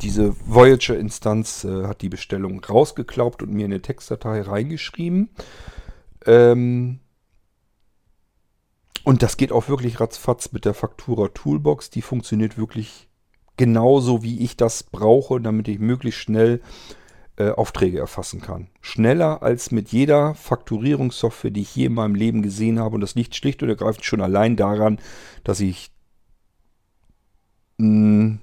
diese Voyager-Instanz äh, hat die Bestellung rausgeklaubt und mir in eine Textdatei reingeschrieben. Ähm, und das geht auch wirklich ratzfatz mit der Faktura Toolbox. Die funktioniert wirklich genauso, wie ich das brauche, damit ich möglichst schnell äh, Aufträge erfassen kann. Schneller als mit jeder Fakturierungssoftware, die ich je in meinem Leben gesehen habe. Und das liegt schlicht und ergreifend schon allein daran, dass ich hm,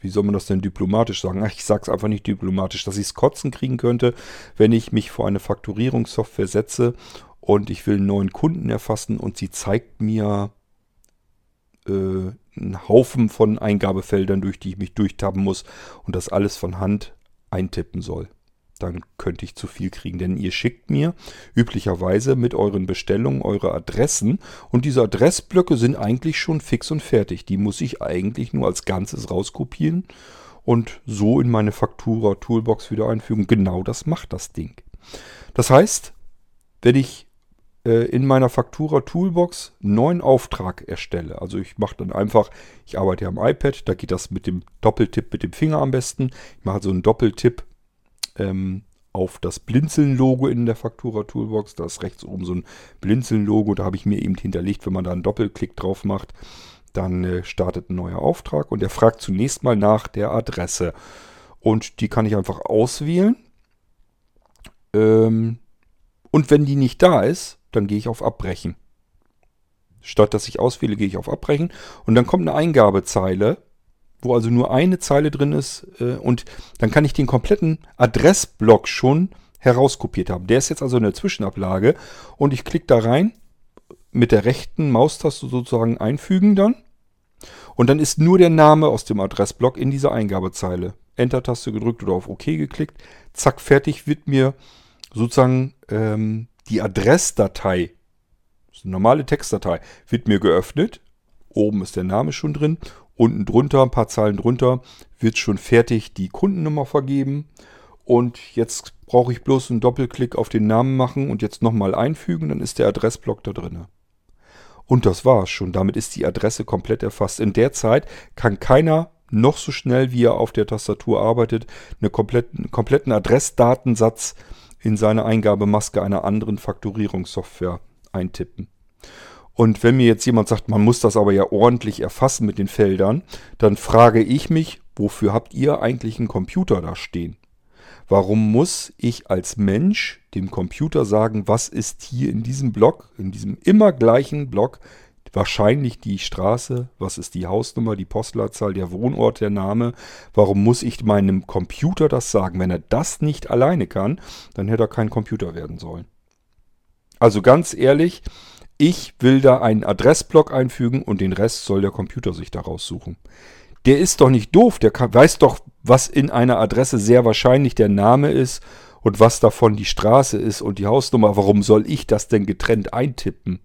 wie soll man das denn diplomatisch sagen? Ach, ich sage es einfach nicht diplomatisch, dass ich es kotzen kriegen könnte, wenn ich mich vor eine Fakturierungssoftware setze und ich will einen neuen Kunden erfassen und sie zeigt mir äh, einen Haufen von Eingabefeldern, durch die ich mich durchtappen muss und das alles von Hand eintippen soll dann könnte ich zu viel kriegen. Denn ihr schickt mir üblicherweise mit euren Bestellungen eure Adressen und diese Adressblöcke sind eigentlich schon fix und fertig. Die muss ich eigentlich nur als Ganzes rauskopieren und so in meine Faktura Toolbox wieder einfügen. Genau das macht das Ding. Das heißt, wenn ich in meiner Faktura Toolbox einen neuen Auftrag erstelle. Also ich mache dann einfach, ich arbeite am iPad, da geht das mit dem Doppeltipp mit dem Finger am besten. Ich mache so einen Doppeltipp ähm, auf das Blinzeln-Logo in der Faktura Toolbox. Da ist rechts oben so ein Blinzeln-Logo. Da habe ich mir eben hinterlegt, wenn man da einen Doppelklick drauf macht, dann äh, startet ein neuer Auftrag und der fragt zunächst mal nach der Adresse. Und die kann ich einfach auswählen. Ähm, und wenn die nicht da ist, dann gehe ich auf Abbrechen. Statt dass ich auswähle, gehe ich auf Abbrechen. Und dann kommt eine Eingabezeile wo also nur eine Zeile drin ist äh, und dann kann ich den kompletten Adressblock schon herauskopiert haben. Der ist jetzt also in der Zwischenablage und ich klicke da rein, mit der rechten Maustaste sozusagen einfügen dann und dann ist nur der Name aus dem Adressblock in dieser Eingabezeile. Enter-Taste gedrückt oder auf OK geklickt, zack, fertig wird mir sozusagen ähm, die Adressdatei, eine normale Textdatei, wird mir geöffnet. Oben ist der Name schon drin Unten drunter, ein paar Zeilen drunter, wird schon fertig die Kundennummer vergeben. Und jetzt brauche ich bloß einen Doppelklick auf den Namen machen und jetzt nochmal einfügen, dann ist der Adressblock da drin. Und das war's schon. Damit ist die Adresse komplett erfasst. In der Zeit kann keiner noch so schnell, wie er auf der Tastatur arbeitet, einen kompletten, kompletten Adressdatensatz in seine Eingabemaske einer anderen Faktorierungssoftware eintippen. Und wenn mir jetzt jemand sagt, man muss das aber ja ordentlich erfassen mit den Feldern, dann frage ich mich, wofür habt ihr eigentlich einen Computer da stehen? Warum muss ich als Mensch dem Computer sagen, was ist hier in diesem Block, in diesem immer gleichen Block, wahrscheinlich die Straße, was ist die Hausnummer, die Postleitzahl, der Wohnort, der Name. Warum muss ich meinem Computer das sagen? Wenn er das nicht alleine kann, dann hätte er kein Computer werden sollen. Also ganz ehrlich, ich will da einen Adressblock einfügen und den Rest soll der Computer sich daraus suchen. Der ist doch nicht doof, der kann, weiß doch, was in einer Adresse sehr wahrscheinlich der Name ist und was davon die Straße ist und die Hausnummer. Warum soll ich das denn getrennt eintippen?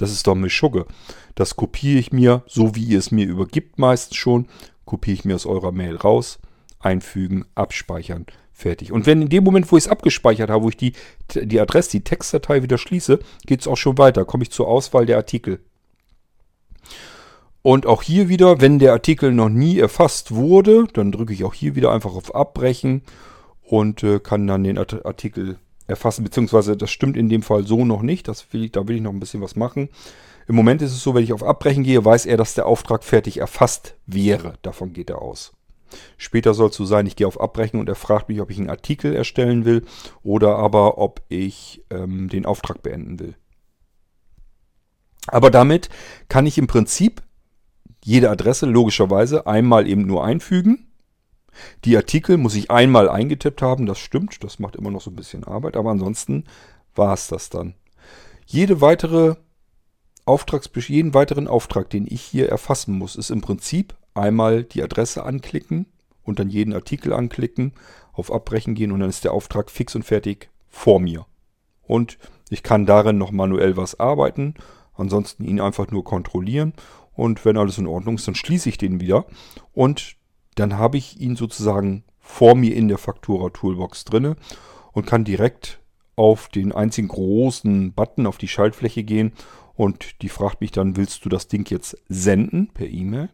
Das ist doch eine Schugge. Das kopiere ich mir, so wie ihr es mir übergibt meistens schon, kopiere ich mir aus eurer Mail raus, einfügen, abspeichern. Fertig. Und wenn in dem Moment, wo ich es abgespeichert habe, wo ich die, die Adresse, die Textdatei wieder schließe, geht es auch schon weiter. Komme ich zur Auswahl der Artikel. Und auch hier wieder, wenn der Artikel noch nie erfasst wurde, dann drücke ich auch hier wieder einfach auf Abbrechen und äh, kann dann den Artikel erfassen. Beziehungsweise das stimmt in dem Fall so noch nicht. Das will ich, da will ich noch ein bisschen was machen. Im Moment ist es so, wenn ich auf Abbrechen gehe, weiß er, dass der Auftrag fertig erfasst wäre. Davon geht er aus. Später soll es so sein, ich gehe auf Abbrechen und er fragt mich, ob ich einen Artikel erstellen will oder aber ob ich ähm, den Auftrag beenden will. Aber damit kann ich im Prinzip jede Adresse logischerweise einmal eben nur einfügen. Die Artikel muss ich einmal eingetippt haben, das stimmt, das macht immer noch so ein bisschen Arbeit, aber ansonsten war es das dann. Jede weitere Auftrags jeden weiteren Auftrag, den ich hier erfassen muss, ist im Prinzip einmal die Adresse anklicken und dann jeden Artikel anklicken, auf Abbrechen gehen und dann ist der Auftrag fix und fertig vor mir. Und ich kann darin noch manuell was arbeiten, Ansonsten ihn einfach nur kontrollieren und wenn alles in Ordnung ist, dann schließe ich den wieder und dann habe ich ihn sozusagen vor mir in der Faktura Toolbox drinne und kann direkt auf den einzigen großen Button auf die Schaltfläche gehen und die fragt mich dann, willst du das Ding jetzt senden per E-Mail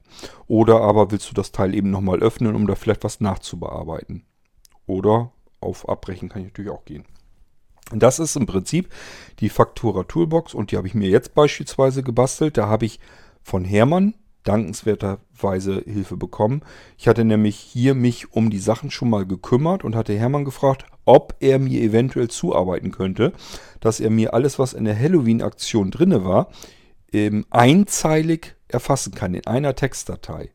oder aber willst du das Teil eben nochmal öffnen, um da vielleicht was nachzubearbeiten. Oder auf Abbrechen kann ich natürlich auch gehen. Das ist im Prinzip die Faktura Toolbox und die habe ich mir jetzt beispielsweise gebastelt. Da habe ich von Hermann dankenswerterweise Hilfe bekommen. Ich hatte nämlich hier mich um die Sachen schon mal gekümmert und hatte Hermann gefragt, ob er mir eventuell zuarbeiten könnte, dass er mir alles, was in der Halloween-Aktion drinne war, einzeilig erfassen kann in einer Textdatei.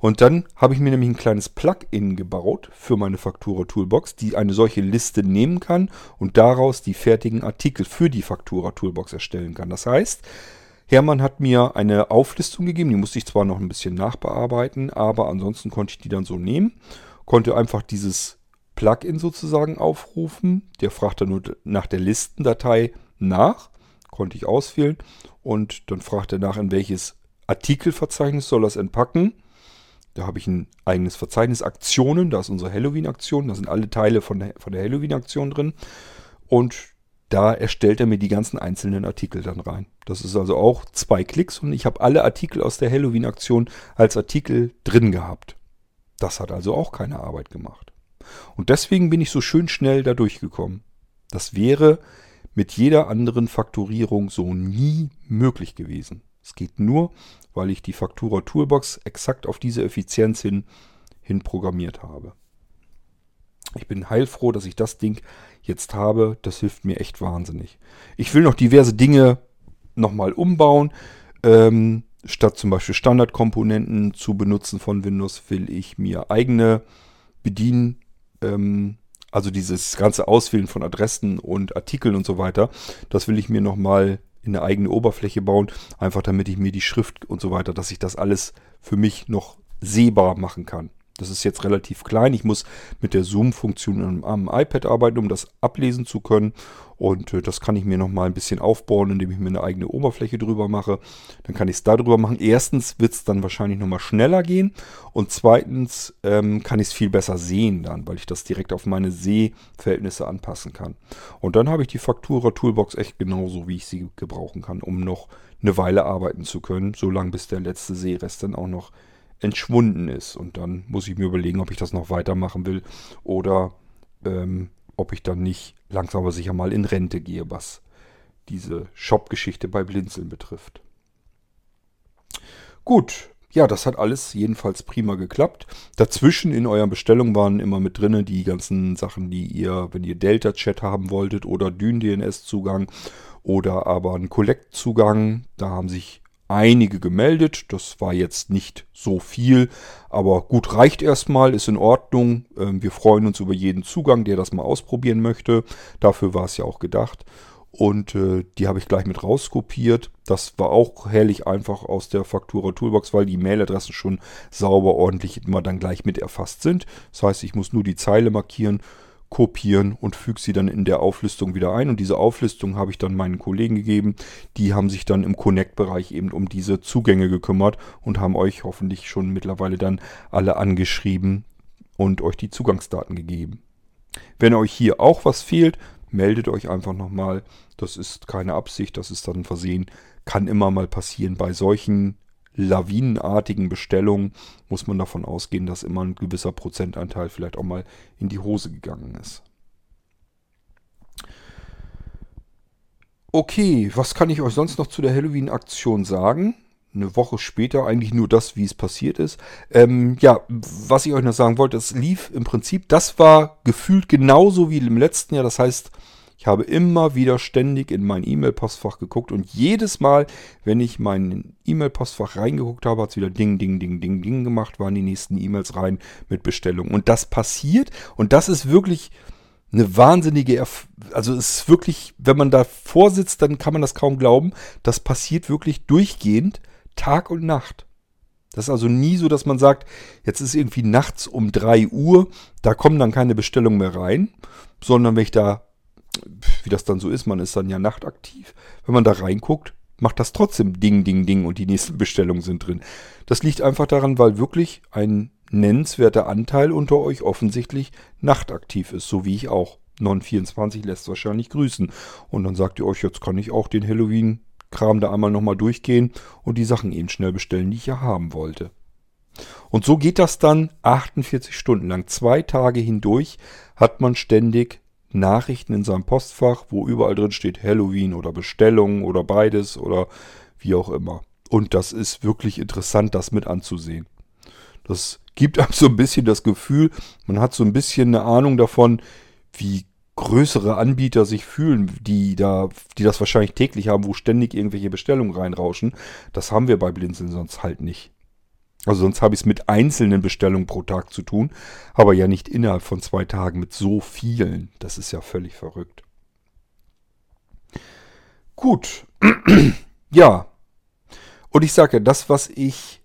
Und dann habe ich mir nämlich ein kleines Plugin gebaut für meine Faktura Toolbox, die eine solche Liste nehmen kann und daraus die fertigen Artikel für die Faktura Toolbox erstellen kann. Das heißt, Hermann hat mir eine Auflistung gegeben, die musste ich zwar noch ein bisschen nachbearbeiten, aber ansonsten konnte ich die dann so nehmen. Konnte einfach dieses Plugin sozusagen aufrufen. Der fragt dann nur nach der Listendatei nach. Konnte ich auswählen. Und dann fragt er nach, in welches Artikelverzeichnis soll das entpacken. Da habe ich ein eigenes Verzeichnis Aktionen. Da ist unsere Halloween-Aktion. Da sind alle Teile von der, von der Halloween-Aktion drin. Und da erstellt er mir die ganzen einzelnen Artikel dann rein. Das ist also auch zwei Klicks und ich habe alle Artikel aus der Halloween-Aktion als Artikel drin gehabt. Das hat also auch keine Arbeit gemacht. Und deswegen bin ich so schön schnell da durchgekommen. Das wäre mit jeder anderen Fakturierung so nie möglich gewesen. Es geht nur, weil ich die Faktura Toolbox exakt auf diese Effizienz hin, hin programmiert habe. Ich bin heilfroh, dass ich das Ding jetzt habe. Das hilft mir echt wahnsinnig. Ich will noch diverse Dinge nochmal umbauen. Ähm, statt zum Beispiel Standardkomponenten zu benutzen von Windows, will ich mir eigene bedienen. Ähm, also dieses ganze Auswählen von Adressen und Artikeln und so weiter, das will ich mir nochmal in eine eigene Oberfläche bauen, einfach damit ich mir die Schrift und so weiter, dass ich das alles für mich noch sehbar machen kann. Das ist jetzt relativ klein. Ich muss mit der Zoom-Funktion am, iPad arbeiten, um das ablesen zu können. Und äh, das kann ich mir nochmal ein bisschen aufbauen, indem ich mir eine eigene Oberfläche drüber mache. Dann kann ich es da drüber machen. Erstens wird es dann wahrscheinlich nochmal schneller gehen. Und zweitens ähm, kann ich es viel besser sehen dann, weil ich das direkt auf meine Sehverhältnisse anpassen kann. Und dann habe ich die Faktura Toolbox echt genauso, wie ich sie gebrauchen kann, um noch eine Weile arbeiten zu können. Solange bis der letzte Sehrest dann auch noch entschwunden ist. Und dann muss ich mir überlegen, ob ich das noch weitermachen will oder ähm, ob ich dann nicht langsam aber sicher mal in Rente gehe, was diese Shop-Geschichte bei Blinzeln betrifft. Gut, ja, das hat alles jedenfalls prima geklappt. Dazwischen in euren Bestellungen waren immer mit drinne die ganzen Sachen, die ihr, wenn ihr Delta-Chat haben wolltet oder Dyn-DNS-Zugang oder aber einen Collect-Zugang, da haben sich einige gemeldet. Das war jetzt nicht so viel, aber gut, reicht erstmal, ist in Ordnung. Ähm, wir freuen uns über jeden Zugang, der das mal ausprobieren möchte. Dafür war es ja auch gedacht. Und äh, die habe ich gleich mit rauskopiert. Das war auch herrlich einfach aus der Faktura Toolbox, weil die Mailadressen schon sauber ordentlich immer dann gleich mit erfasst sind. Das heißt, ich muss nur die Zeile markieren kopieren und füge sie dann in der Auflistung wieder ein. Und diese Auflistung habe ich dann meinen Kollegen gegeben. Die haben sich dann im Connect-Bereich eben um diese Zugänge gekümmert und haben euch hoffentlich schon mittlerweile dann alle angeschrieben und euch die Zugangsdaten gegeben. Wenn euch hier auch was fehlt, meldet euch einfach nochmal. Das ist keine Absicht, das ist dann Versehen. Kann immer mal passieren bei solchen lawinenartigen Bestellungen muss man davon ausgehen, dass immer ein gewisser Prozentanteil vielleicht auch mal in die Hose gegangen ist. Okay, was kann ich euch sonst noch zu der Halloween-Aktion sagen? Eine Woche später eigentlich nur das, wie es passiert ist. Ähm, ja, was ich euch noch sagen wollte, es lief im Prinzip, das war gefühlt genauso wie im letzten Jahr. Das heißt, ich habe immer wieder ständig in mein E-Mail-Postfach geguckt und jedes Mal, wenn ich mein E-Mail-Postfach reingeguckt habe, hat es wieder Ding, Ding, Ding, Ding, Ding gemacht, waren die nächsten E-Mails rein mit Bestellungen. Und das passiert und das ist wirklich eine wahnsinnige, Erf also es ist wirklich, wenn man da vorsitzt, dann kann man das kaum glauben. Das passiert wirklich durchgehend, Tag und Nacht. Das ist also nie so, dass man sagt, jetzt ist irgendwie nachts um 3 Uhr, da kommen dann keine Bestellungen mehr rein, sondern wenn ich da wie das dann so ist, man ist dann ja nachtaktiv. Wenn man da reinguckt, macht das trotzdem Ding, Ding, Ding und die nächsten Bestellungen sind drin. Das liegt einfach daran, weil wirklich ein nennenswerter Anteil unter euch offensichtlich nachtaktiv ist, so wie ich auch. Non24 lässt wahrscheinlich grüßen. Und dann sagt ihr euch, jetzt kann ich auch den Halloween-Kram da einmal nochmal durchgehen und die Sachen eben schnell bestellen, die ich ja haben wollte. Und so geht das dann 48 Stunden lang. Zwei Tage hindurch hat man ständig Nachrichten in seinem Postfach, wo überall drin steht Halloween oder Bestellungen oder beides oder wie auch immer. Und das ist wirklich interessant, das mit anzusehen. Das gibt einem so ein bisschen das Gefühl, man hat so ein bisschen eine Ahnung davon, wie größere Anbieter sich fühlen, die da, die das wahrscheinlich täglich haben, wo ständig irgendwelche Bestellungen reinrauschen. Das haben wir bei Blinzeln sonst halt nicht. Also sonst habe ich es mit einzelnen Bestellungen pro Tag zu tun, aber ja nicht innerhalb von zwei Tagen mit so vielen. Das ist ja völlig verrückt. Gut. ja. Und ich sage, das, was ich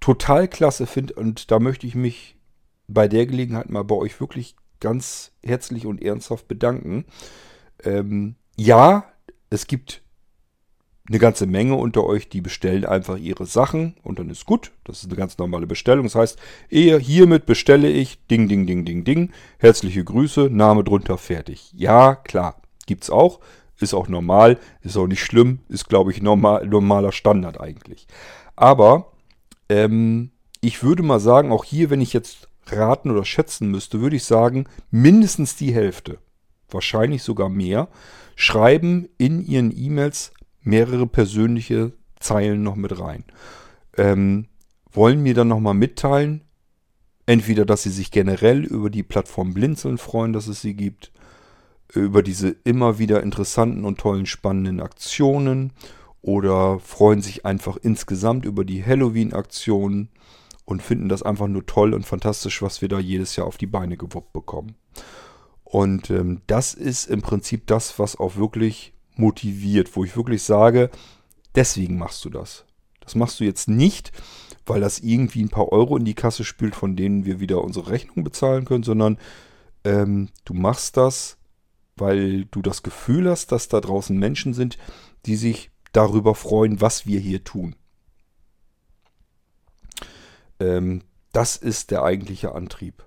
total klasse finde, und da möchte ich mich bei der Gelegenheit mal bei euch wirklich ganz herzlich und ernsthaft bedanken. Ähm, ja, es gibt eine ganze Menge unter euch, die bestellen einfach ihre Sachen und dann ist gut. Das ist eine ganz normale Bestellung. Das heißt, eher hiermit bestelle ich Ding, Ding, Ding, Ding, Ding. Herzliche Grüße, Name drunter, fertig. Ja, klar, gibt's auch. Ist auch normal, ist auch nicht schlimm, ist, glaube ich, normal, normaler Standard eigentlich. Aber ähm, ich würde mal sagen, auch hier, wenn ich jetzt raten oder schätzen müsste, würde ich sagen, mindestens die Hälfte, wahrscheinlich sogar mehr, schreiben in ihren E-Mails mehrere persönliche Zeilen noch mit rein. Ähm, wollen mir dann nochmal mitteilen, entweder, dass sie sich generell über die Plattform Blinzeln freuen, dass es sie gibt, über diese immer wieder interessanten und tollen, spannenden Aktionen oder freuen sich einfach insgesamt über die Halloween-Aktionen und finden das einfach nur toll und fantastisch, was wir da jedes Jahr auf die Beine gewuppt bekommen. Und ähm, das ist im Prinzip das, was auch wirklich motiviert, wo ich wirklich sage, deswegen machst du das. Das machst du jetzt nicht, weil das irgendwie ein paar Euro in die Kasse spült, von denen wir wieder unsere Rechnung bezahlen können, sondern ähm, du machst das, weil du das Gefühl hast, dass da draußen Menschen sind, die sich darüber freuen, was wir hier tun. Ähm, das ist der eigentliche Antrieb.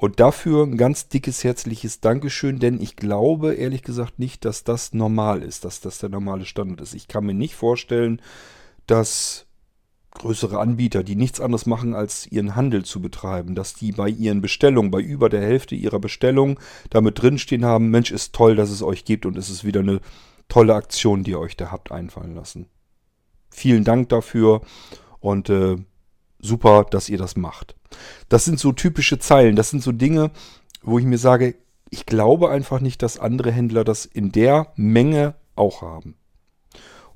Und dafür ein ganz dickes herzliches Dankeschön, denn ich glaube ehrlich gesagt nicht, dass das normal ist, dass das der normale Standard ist. Ich kann mir nicht vorstellen, dass größere Anbieter, die nichts anderes machen, als ihren Handel zu betreiben, dass die bei ihren Bestellungen, bei über der Hälfte ihrer Bestellungen damit drinstehen haben, Mensch, ist toll, dass es euch gibt und es ist wieder eine tolle Aktion, die ihr euch da habt einfallen lassen. Vielen Dank dafür und äh, super, dass ihr das macht. Das sind so typische Zeilen. Das sind so Dinge, wo ich mir sage, ich glaube einfach nicht, dass andere Händler das in der Menge auch haben.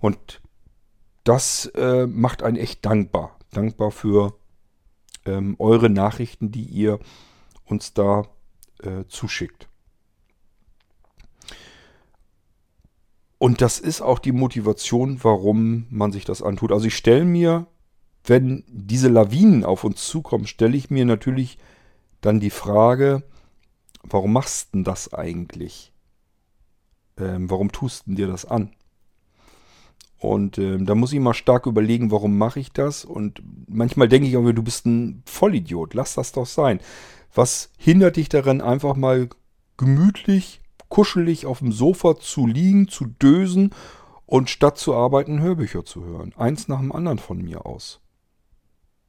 Und das äh, macht einen echt dankbar. Dankbar für ähm, eure Nachrichten, die ihr uns da äh, zuschickt. Und das ist auch die Motivation, warum man sich das antut. Also ich stelle mir wenn diese Lawinen auf uns zukommen, stelle ich mir natürlich dann die Frage, warum machst du denn das eigentlich? Ähm, warum tust du dir das an? Und ähm, da muss ich mal stark überlegen, warum mache ich das? Und manchmal denke ich auch, du bist ein Vollidiot, lass das doch sein. Was hindert dich daran, einfach mal gemütlich, kuschelig auf dem Sofa zu liegen, zu dösen und statt zu arbeiten Hörbücher zu hören? Eins nach dem anderen von mir aus.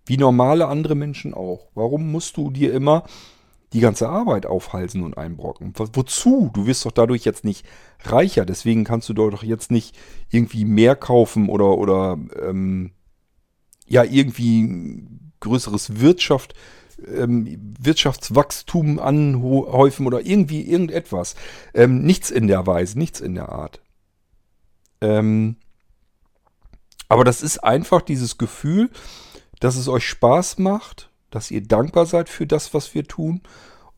Wie normale andere Menschen auch. Warum musst du dir immer die ganze Arbeit aufhalsen und einbrocken? Wozu? Du wirst doch dadurch jetzt nicht reicher. Deswegen kannst du doch jetzt nicht irgendwie mehr kaufen oder, oder ähm, ja, irgendwie größeres Wirtschaft, ähm, Wirtschaftswachstum anhäufen oder irgendwie irgendetwas. Ähm, nichts in der Weise, nichts in der Art. Ähm, aber das ist einfach dieses Gefühl, dass es euch Spaß macht, dass ihr dankbar seid für das, was wir tun.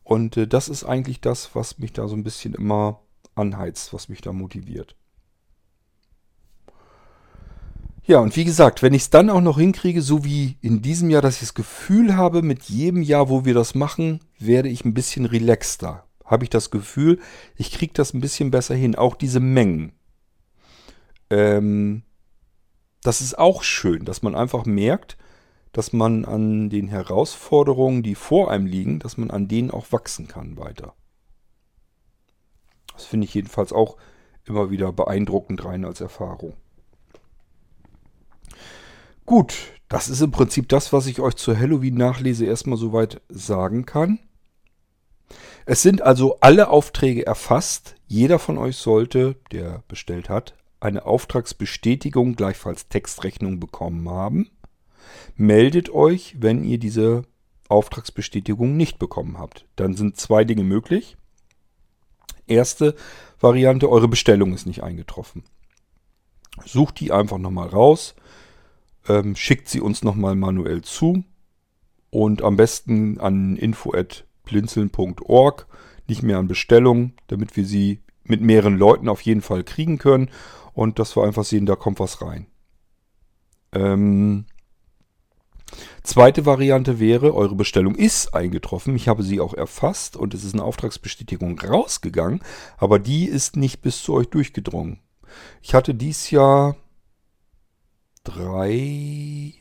Und äh, das ist eigentlich das, was mich da so ein bisschen immer anheizt, was mich da motiviert. Ja, und wie gesagt, wenn ich es dann auch noch hinkriege, so wie in diesem Jahr, dass ich das Gefühl habe, mit jedem Jahr, wo wir das machen, werde ich ein bisschen relaxter. Habe ich das Gefühl, ich kriege das ein bisschen besser hin. Auch diese Mengen. ähm, das ist auch schön, dass man einfach merkt, dass man an den Herausforderungen, die vor einem liegen, dass man an denen auch wachsen kann weiter. Das finde ich jedenfalls auch immer wieder beeindruckend rein als Erfahrung. Gut, das ist im Prinzip das, was ich euch zur Halloween-Nachlese erstmal soweit sagen kann. Es sind also alle Aufträge erfasst. Jeder von euch sollte, der bestellt hat, eine Auftragsbestätigung, gleichfalls Textrechnung bekommen haben. Meldet euch, wenn ihr diese Auftragsbestätigung nicht bekommen habt. Dann sind zwei Dinge möglich. Erste Variante, eure Bestellung ist nicht eingetroffen. Sucht die einfach nochmal raus, ähm, schickt sie uns nochmal manuell zu und am besten an info.blinzeln.org, nicht mehr an Bestellung, damit wir sie mit mehreren Leuten auf jeden Fall kriegen können und dass wir einfach sehen, da kommt was rein. Ähm, zweite Variante wäre, eure Bestellung ist eingetroffen. Ich habe sie auch erfasst und es ist eine Auftragsbestätigung rausgegangen, aber die ist nicht bis zu euch durchgedrungen. Ich hatte dies Jahr drei,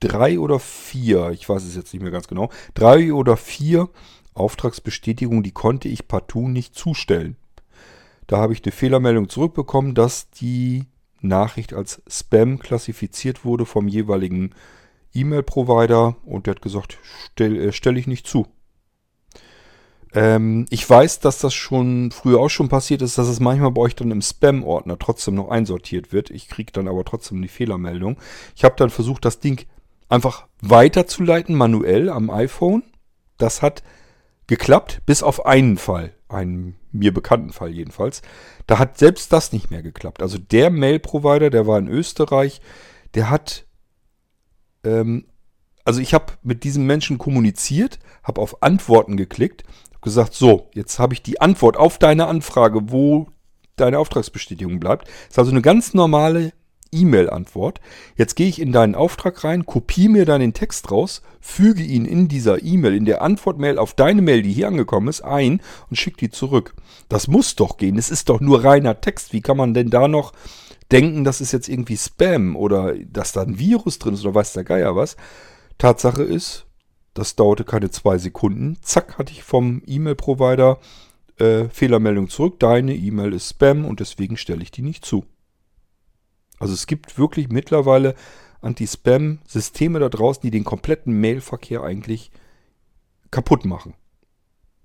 drei oder vier, ich weiß es jetzt nicht mehr ganz genau, drei oder vier Auftragsbestätigungen, die konnte ich partout nicht zustellen. Da habe ich eine Fehlermeldung zurückbekommen, dass die Nachricht als Spam klassifiziert wurde vom jeweiligen E-Mail-Provider und der hat gesagt, stelle äh, stell ich nicht zu. Ähm, ich weiß, dass das schon früher auch schon passiert ist, dass es manchmal bei euch dann im Spam-Ordner trotzdem noch einsortiert wird. Ich kriege dann aber trotzdem die Fehlermeldung. Ich habe dann versucht, das Ding einfach weiterzuleiten, manuell am iPhone. Das hat geklappt, bis auf einen Fall, einen mir bekannten Fall jedenfalls. Da hat selbst das nicht mehr geklappt. Also der Mail-Provider, der war in Österreich, der hat, ähm, also ich habe mit diesem Menschen kommuniziert, habe auf Antworten geklickt, habe gesagt, so, jetzt habe ich die Antwort auf deine Anfrage, wo deine Auftragsbestätigung bleibt. Das ist also eine ganz normale E-Mail-Antwort. Jetzt gehe ich in deinen Auftrag rein, kopiere mir dann den Text raus, füge ihn in dieser E-Mail, in der Antwort-Mail auf deine Mail, die hier angekommen ist, ein und schicke die zurück. Das muss doch gehen. Es ist doch nur reiner Text. Wie kann man denn da noch denken, das ist jetzt irgendwie Spam oder dass da ein Virus drin ist oder weiß der Geier was? Tatsache ist, das dauerte keine zwei Sekunden. Zack, hatte ich vom E-Mail-Provider äh, Fehlermeldung zurück. Deine E-Mail ist Spam und deswegen stelle ich die nicht zu. Also es gibt wirklich mittlerweile Anti-Spam-Systeme da draußen, die den kompletten Mailverkehr eigentlich kaputt machen.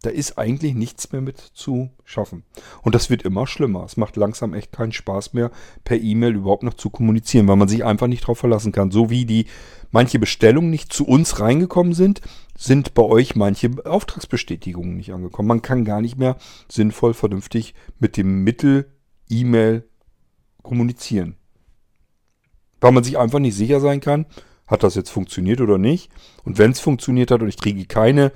Da ist eigentlich nichts mehr mit zu schaffen. Und das wird immer schlimmer. Es macht langsam echt keinen Spaß mehr, per E-Mail überhaupt noch zu kommunizieren, weil man sich einfach nicht darauf verlassen kann. So wie die manche Bestellungen nicht zu uns reingekommen sind, sind bei euch manche Auftragsbestätigungen nicht angekommen. Man kann gar nicht mehr sinnvoll, vernünftig mit dem Mittel E-Mail kommunizieren weil man sich einfach nicht sicher sein kann, hat das jetzt funktioniert oder nicht. Und wenn es funktioniert hat und ich kriege keine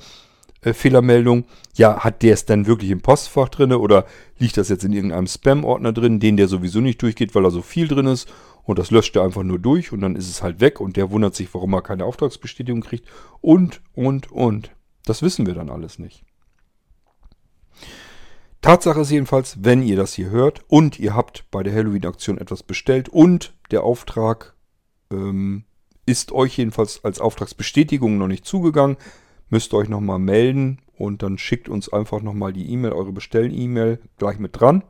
äh, Fehlermeldung, ja, hat der es dann wirklich im Postfach drin oder liegt das jetzt in irgendeinem Spam-Ordner drin, den der sowieso nicht durchgeht, weil er so viel drin ist und das löscht er einfach nur durch und dann ist es halt weg und der wundert sich, warum er keine Auftragsbestätigung kriegt und, und, und. Das wissen wir dann alles nicht. Tatsache ist jedenfalls, wenn ihr das hier hört und ihr habt bei der Halloween-Aktion etwas bestellt und der Auftrag ähm, ist euch jedenfalls als Auftragsbestätigung noch nicht zugegangen, müsst ihr euch nochmal melden und dann schickt uns einfach nochmal die E-Mail, eure Bestellen-E-Mail gleich mit dran.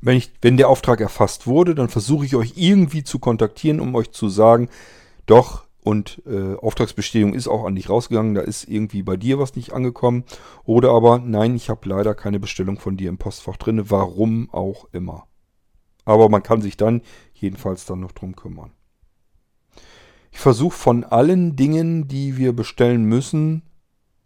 Wenn, ich, wenn der Auftrag erfasst wurde, dann versuche ich euch irgendwie zu kontaktieren, um euch zu sagen, doch, und äh, Auftragsbestätigung ist auch an dich rausgegangen, da ist irgendwie bei dir was nicht angekommen. Oder aber, nein, ich habe leider keine Bestellung von dir im Postfach drin, warum auch immer. Aber man kann sich dann jedenfalls dann noch drum kümmern. Ich versuche von allen Dingen, die wir bestellen müssen,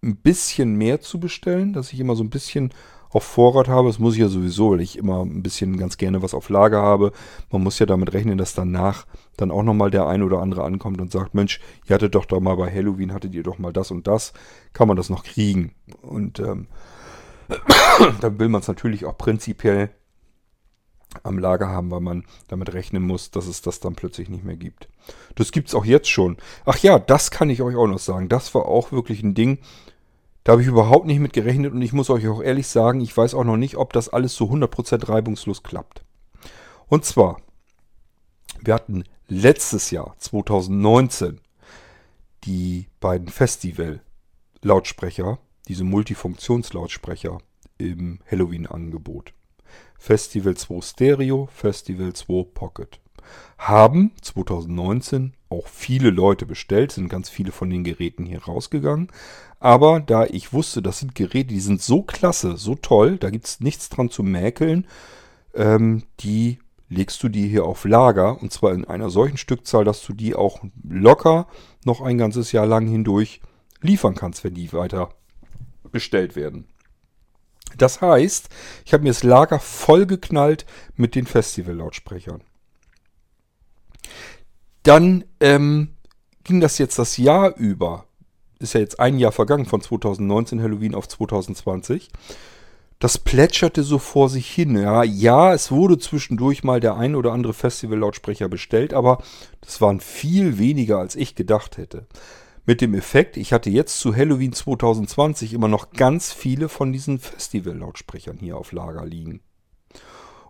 ein bisschen mehr zu bestellen, dass ich immer so ein bisschen auf Vorrat habe. Das muss ich ja sowieso, weil ich immer ein bisschen ganz gerne was auf Lager habe. Man muss ja damit rechnen, dass danach dann auch nochmal der ein oder andere ankommt und sagt, Mensch, ihr hattet doch da mal bei Halloween, hattet ihr doch mal das und das. Kann man das noch kriegen? Und ähm, dann will man es natürlich auch prinzipiell am Lager haben, weil man damit rechnen muss, dass es das dann plötzlich nicht mehr gibt. Das gibt es auch jetzt schon. Ach ja, das kann ich euch auch noch sagen. Das war auch wirklich ein Ding, da habe ich überhaupt nicht mit gerechnet und ich muss euch auch ehrlich sagen, ich weiß auch noch nicht, ob das alles so 100% reibungslos klappt. Und zwar, wir hatten letztes Jahr, 2019, die beiden Festival-Lautsprecher, diese Multifunktionslautsprecher im Halloween-Angebot. Festival 2 Stereo, Festival 2 Pocket. Haben 2019 auch viele Leute bestellt, sind ganz viele von den Geräten hier rausgegangen. Aber da ich wusste, das sind Geräte, die sind so klasse, so toll, da gibt es nichts dran zu mäkeln, ähm, die legst du die hier auf Lager und zwar in einer solchen Stückzahl, dass du die auch locker noch ein ganzes Jahr lang hindurch liefern kannst, wenn die weiter bestellt werden. Das heißt, ich habe mir das Lager vollgeknallt mit den Festival-Lautsprechern. Dann ähm, ging das jetzt das Jahr über. Ist ja jetzt ein Jahr vergangen von 2019 Halloween auf 2020 das plätscherte so vor sich hin. Ja, ja, es wurde zwischendurch mal der ein oder andere Festival-Lautsprecher bestellt, aber das waren viel weniger, als ich gedacht hätte. Mit dem Effekt, ich hatte jetzt zu Halloween 2020 immer noch ganz viele von diesen Festival-Lautsprechern hier auf Lager liegen.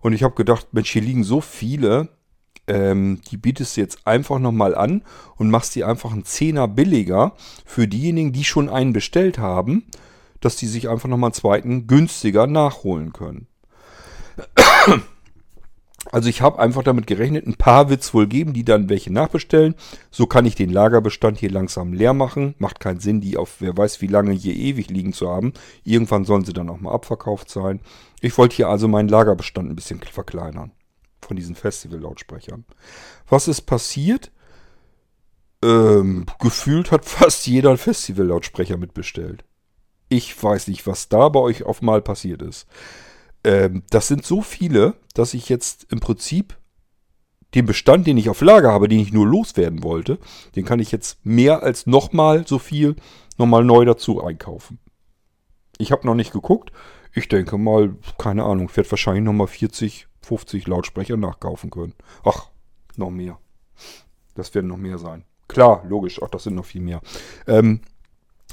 Und ich habe gedacht, Mensch, hier liegen so viele, ähm, die bietest du jetzt einfach nochmal an und machst die einfach einen Zehner billiger für diejenigen, die schon einen bestellt haben dass die sich einfach nochmal einen zweiten günstiger nachholen können. Also ich habe einfach damit gerechnet, ein paar wird es wohl geben, die dann welche nachbestellen. So kann ich den Lagerbestand hier langsam leer machen. Macht keinen Sinn, die auf wer weiß wie lange hier ewig liegen zu haben. Irgendwann sollen sie dann auch mal abverkauft sein. Ich wollte hier also meinen Lagerbestand ein bisschen verkleinern. Von diesen Festival-Lautsprechern. Was ist passiert? Ähm, gefühlt hat fast jeder Festival-Lautsprecher mitbestellt. Ich weiß nicht, was da bei euch auf mal passiert ist. Ähm, das sind so viele, dass ich jetzt im Prinzip den Bestand, den ich auf Lager habe, den ich nur loswerden wollte, den kann ich jetzt mehr als nochmal so viel nochmal neu dazu einkaufen. Ich habe noch nicht geguckt. Ich denke mal, keine Ahnung, ich werde wahrscheinlich nochmal 40, 50 Lautsprecher nachkaufen können. Ach, noch mehr. Das werden noch mehr sein. Klar, logisch, ach, das sind noch viel mehr. Ähm,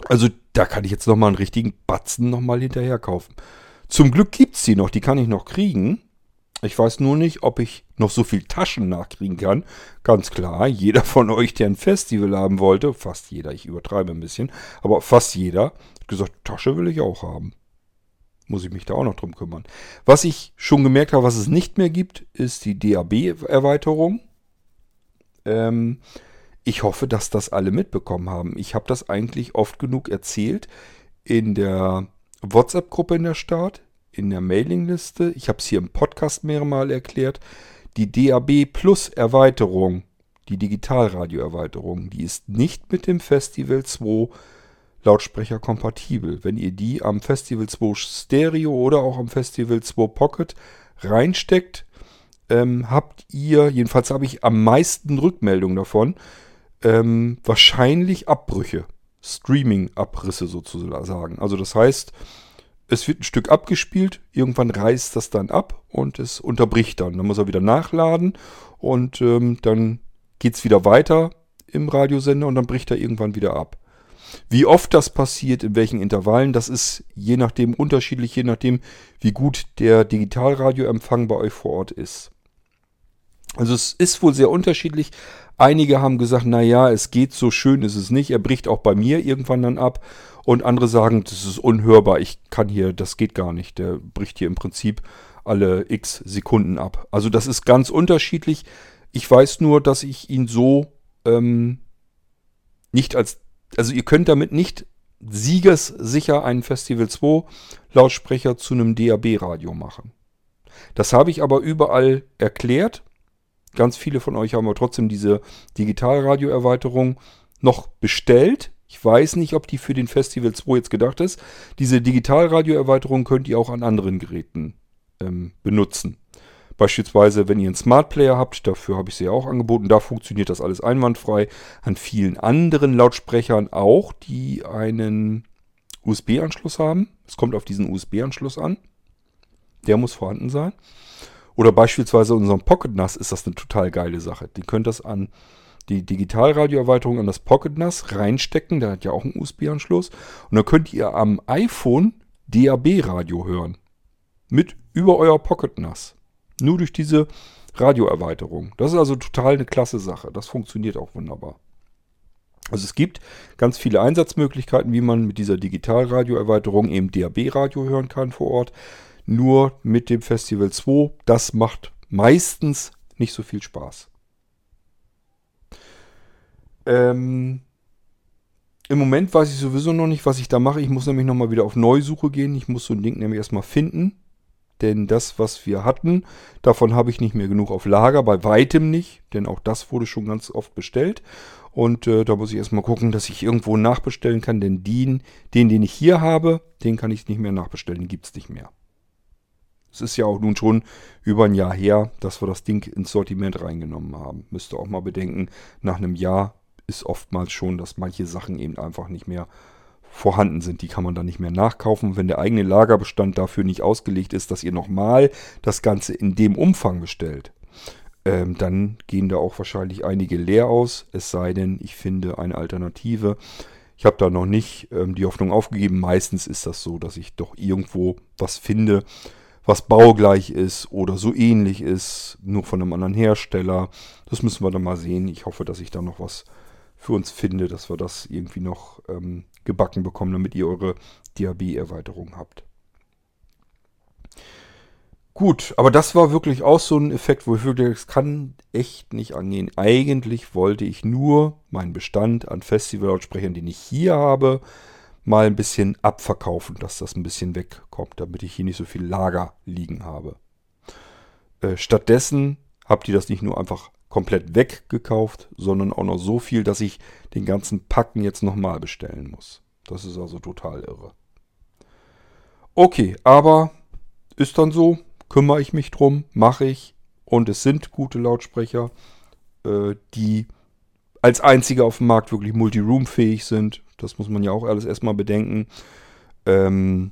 also da kann ich jetzt nochmal einen richtigen Batzen nochmal hinterher kaufen. Zum Glück gibt es die noch, die kann ich noch kriegen. Ich weiß nur nicht, ob ich noch so viel Taschen nachkriegen kann. Ganz klar, jeder von euch, der ein Festival haben wollte, fast jeder, ich übertreibe ein bisschen, aber fast jeder, hat gesagt, Tasche will ich auch haben. Muss ich mich da auch noch drum kümmern. Was ich schon gemerkt habe, was es nicht mehr gibt, ist die DAB-Erweiterung. Ähm, ich hoffe, dass das alle mitbekommen haben. Ich habe das eigentlich oft genug erzählt in der WhatsApp-Gruppe in der Start, in der Mailingliste. Ich habe es hier im Podcast mehrmal erklärt. Die DAB Plus Erweiterung, die Digitalradio-Erweiterung, die ist nicht mit dem Festival 2 Lautsprecher kompatibel. Wenn ihr die am Festival 2 Stereo oder auch am Festival 2 Pocket reinsteckt, ähm, habt ihr, jedenfalls habe ich am meisten Rückmeldungen davon, ähm, wahrscheinlich Abbrüche, Streaming-Abrisse sozusagen. Also das heißt, es wird ein Stück abgespielt, irgendwann reißt das dann ab und es unterbricht dann. Dann muss er wieder nachladen und ähm, dann geht es wieder weiter im Radiosender und dann bricht er irgendwann wieder ab. Wie oft das passiert, in welchen Intervallen, das ist je nachdem unterschiedlich, je nachdem, wie gut der Digitalradioempfang bei euch vor Ort ist. Also es ist wohl sehr unterschiedlich, Einige haben gesagt, naja, es geht so schön, ist es nicht. Er bricht auch bei mir irgendwann dann ab. Und andere sagen, das ist unhörbar. Ich kann hier, das geht gar nicht. Der bricht hier im Prinzip alle x Sekunden ab. Also das ist ganz unterschiedlich. Ich weiß nur, dass ich ihn so ähm, nicht als, also ihr könnt damit nicht siegessicher einen Festival 2 Lautsprecher zu einem DAB-Radio machen. Das habe ich aber überall erklärt Ganz viele von euch haben aber trotzdem diese Digitalradio-Erweiterung noch bestellt. Ich weiß nicht, ob die für den Festival 2 jetzt gedacht ist. Diese Digitalradio-Erweiterung könnt ihr auch an anderen Geräten ähm, benutzen. Beispielsweise, wenn ihr einen Smart Player habt, dafür habe ich sie ja auch angeboten, da funktioniert das alles einwandfrei. An vielen anderen Lautsprechern auch, die einen USB-Anschluss haben. Es kommt auf diesen USB-Anschluss an. Der muss vorhanden sein. Oder beispielsweise unserem Pocket NAS ist das eine total geile Sache. Die könnt das an die Digitalradioerweiterung an das Pocket NAS reinstecken. Der hat ja auch einen USB-Anschluss. Und dann könnt ihr am iPhone DAB-Radio hören. Mit über euer Pocket NAS. Nur durch diese Radioerweiterung. Das ist also total eine klasse Sache. Das funktioniert auch wunderbar. Also es gibt ganz viele Einsatzmöglichkeiten, wie man mit dieser Digitalradioerweiterung eben DAB-Radio hören kann vor Ort. Nur mit dem Festival 2, das macht meistens nicht so viel Spaß. Ähm, Im Moment weiß ich sowieso noch nicht, was ich da mache. Ich muss nämlich nochmal wieder auf Neusuche gehen. Ich muss so ein Ding nämlich erstmal finden. Denn das, was wir hatten, davon habe ich nicht mehr genug auf Lager. Bei weitem nicht. Denn auch das wurde schon ganz oft bestellt. Und äh, da muss ich erstmal gucken, dass ich irgendwo nachbestellen kann. Denn den, den, den ich hier habe, den kann ich nicht mehr nachbestellen. Gibt es nicht mehr. Es ist ja auch nun schon über ein Jahr her, dass wir das Ding ins Sortiment reingenommen haben. Müsst ihr auch mal bedenken, nach einem Jahr ist oftmals schon, dass manche Sachen eben einfach nicht mehr vorhanden sind. Die kann man dann nicht mehr nachkaufen. Wenn der eigene Lagerbestand dafür nicht ausgelegt ist, dass ihr nochmal das Ganze in dem Umfang bestellt, ähm, dann gehen da auch wahrscheinlich einige leer aus. Es sei denn, ich finde eine Alternative. Ich habe da noch nicht ähm, die Hoffnung aufgegeben. Meistens ist das so, dass ich doch irgendwo was finde, was baugleich ist oder so ähnlich ist, nur von einem anderen Hersteller. Das müssen wir dann mal sehen. Ich hoffe, dass ich da noch was für uns finde, dass wir das irgendwie noch ähm, gebacken bekommen, damit ihr eure DAB-Erweiterung habt. Gut, aber das war wirklich auch so ein Effekt, wo ich würde, das kann echt nicht angehen. Eigentlich wollte ich nur meinen Bestand an Festival-Lautsprechern, den ich hier habe, mal ein bisschen abverkaufen, dass das ein bisschen wegkommt, damit ich hier nicht so viel Lager liegen habe. Äh, stattdessen habt ihr das nicht nur einfach komplett weggekauft, sondern auch noch so viel, dass ich den ganzen Packen jetzt nochmal bestellen muss. Das ist also total irre. Okay, aber ist dann so, kümmere ich mich drum, mache ich. Und es sind gute Lautsprecher, äh, die als einzige auf dem Markt wirklich multi-room-fähig sind. Das muss man ja auch alles erstmal bedenken. Ähm,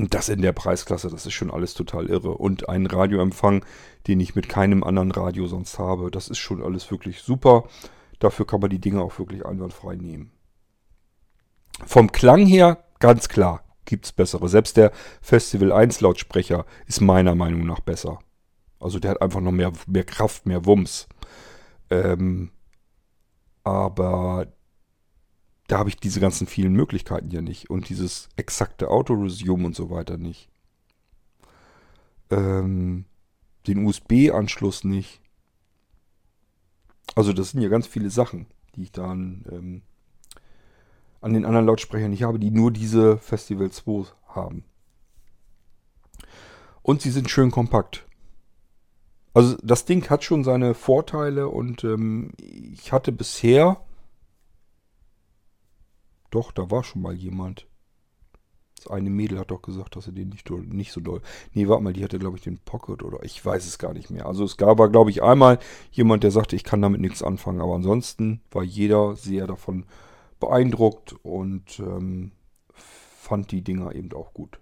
und das in der Preisklasse, das ist schon alles total irre. Und ein Radioempfang, den ich mit keinem anderen Radio sonst habe, das ist schon alles wirklich super. Dafür kann man die Dinge auch wirklich einwandfrei nehmen. Vom Klang her, ganz klar, gibt es bessere. Selbst der Festival 1 Lautsprecher ist meiner Meinung nach besser. Also der hat einfach noch mehr, mehr Kraft, mehr Wumms. Ähm, aber da habe ich diese ganzen vielen Möglichkeiten ja nicht. Und dieses exakte Autoresume und so weiter nicht. Ähm, den USB-Anschluss nicht. Also das sind ja ganz viele Sachen, die ich dann ähm, an den anderen Lautsprechern nicht habe, die nur diese Festival 2 haben. Und sie sind schön kompakt. Also das Ding hat schon seine Vorteile und ähm, ich hatte bisher doch, da war schon mal jemand. Das eine Mädel hat doch gesagt, dass er den nicht, nicht so doll. Nee, warte mal, die hatte, glaube ich, den Pocket oder ich weiß es gar nicht mehr. Also es gab, glaube ich, einmal jemand, der sagte, ich kann damit nichts anfangen. Aber ansonsten war jeder sehr davon beeindruckt und ähm, fand die Dinger eben auch gut.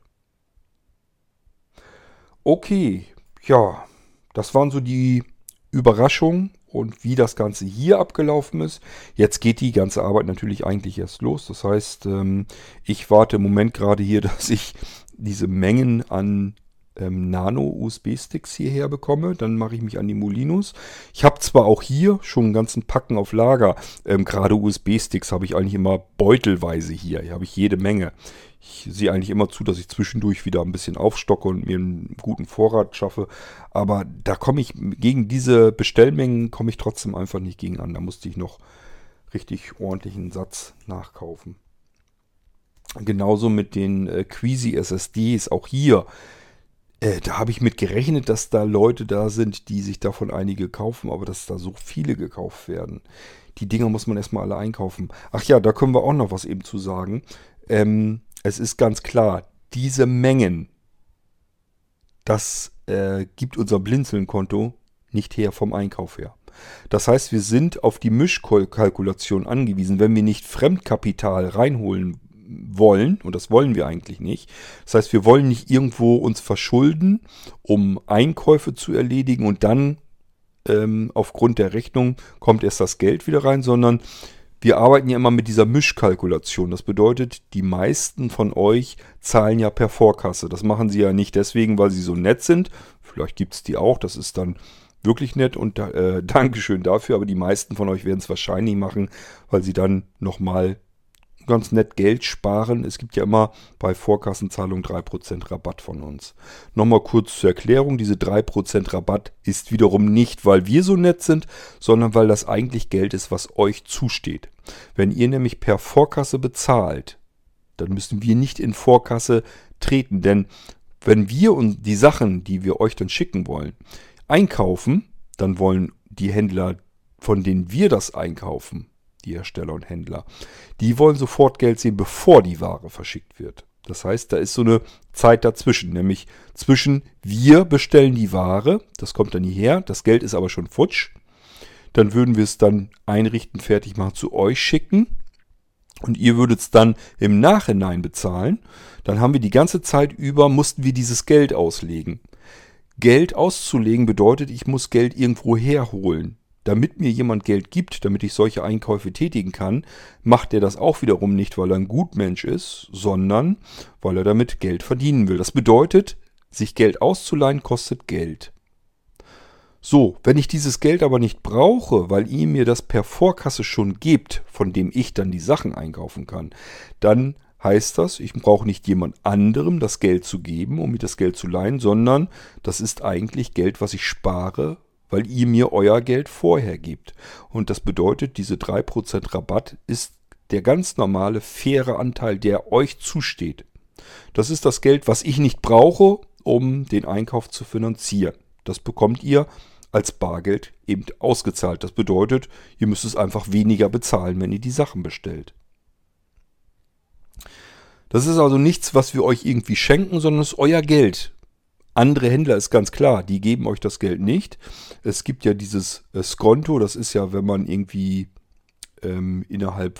Okay, ja, das waren so die Überraschungen und wie das Ganze hier abgelaufen ist. Jetzt geht die ganze Arbeit natürlich eigentlich erst los. Das heißt, ähm, ich warte im Moment gerade hier, dass ich diese Mengen an ähm, Nano-USB-Sticks hierher bekomme. Dann mache ich mich an die Molinos. Ich habe zwar auch hier schon einen ganzen Packen auf Lager. Ähm, gerade USB-Sticks habe ich eigentlich immer beutelweise hier. Hier habe ich jede Menge. Ich sehe eigentlich immer zu, dass ich zwischendurch wieder ein bisschen aufstocke und mir einen guten Vorrat schaffe. Aber da komme ich gegen diese Bestellmengen komme ich trotzdem einfach nicht gegen an. Da musste ich noch richtig ordentlichen Satz nachkaufen. Genauso mit den äh, Queasy SSDs. Auch hier äh, da habe ich mit gerechnet, dass da Leute da sind, die sich davon einige kaufen, aber dass da so viele gekauft werden. Die Dinger muss man erstmal alle einkaufen. Ach ja, da können wir auch noch was eben zu sagen. Ähm, es ist ganz klar, diese Mengen, das äh, gibt unser Blinzeln-Konto nicht her vom Einkauf her. Das heißt, wir sind auf die Mischkalkulation angewiesen. Wenn wir nicht Fremdkapital reinholen wollen, und das wollen wir eigentlich nicht. Das heißt, wir wollen nicht irgendwo uns verschulden, um Einkäufe zu erledigen und dann ähm, aufgrund der Rechnung kommt erst das Geld wieder rein, sondern wir arbeiten ja immer mit dieser Mischkalkulation. Das bedeutet, die meisten von euch zahlen ja per Vorkasse. Das machen sie ja nicht deswegen, weil sie so nett sind. Vielleicht gibt es die auch, das ist dann wirklich nett und äh, Dankeschön dafür. Aber die meisten von euch werden es wahrscheinlich machen, weil sie dann nochmal ganz nett Geld sparen. Es gibt ja immer bei Vorkassenzahlung 3% Rabatt von uns. Nochmal kurz zur Erklärung, diese 3% Rabatt ist wiederum nicht, weil wir so nett sind, sondern weil das eigentlich Geld ist, was euch zusteht. Wenn ihr nämlich per Vorkasse bezahlt, dann müssen wir nicht in Vorkasse treten, denn wenn wir und die Sachen, die wir euch dann schicken wollen, einkaufen, dann wollen die Händler, von denen wir das einkaufen, die Hersteller und Händler, die wollen sofort Geld sehen, bevor die Ware verschickt wird. Das heißt, da ist so eine Zeit dazwischen, nämlich zwischen wir bestellen die Ware, das kommt dann hierher, das Geld ist aber schon futsch, dann würden wir es dann einrichten, fertig machen, zu euch schicken und ihr würdet es dann im Nachhinein bezahlen, dann haben wir die ganze Zeit über, mussten wir dieses Geld auslegen. Geld auszulegen bedeutet, ich muss Geld irgendwo herholen damit mir jemand Geld gibt, damit ich solche Einkäufe tätigen kann, macht er das auch wiederum nicht, weil er ein Gutmensch ist, sondern weil er damit Geld verdienen will. Das bedeutet, sich Geld auszuleihen kostet Geld. So, wenn ich dieses Geld aber nicht brauche, weil ihr mir das per Vorkasse schon gebt, von dem ich dann die Sachen einkaufen kann, dann heißt das, ich brauche nicht jemand anderem das Geld zu geben, um mir das Geld zu leihen, sondern das ist eigentlich Geld, was ich spare, weil ihr mir euer Geld vorher gebt. Und das bedeutet, diese 3% Rabatt ist der ganz normale, faire Anteil, der euch zusteht. Das ist das Geld, was ich nicht brauche, um den Einkauf zu finanzieren. Das bekommt ihr als Bargeld eben ausgezahlt. Das bedeutet, ihr müsst es einfach weniger bezahlen, wenn ihr die Sachen bestellt. Das ist also nichts, was wir euch irgendwie schenken, sondern es ist euer Geld. Andere Händler ist ganz klar, die geben euch das Geld nicht. Es gibt ja dieses äh, Skonto, das ist ja, wenn man irgendwie ähm, innerhalb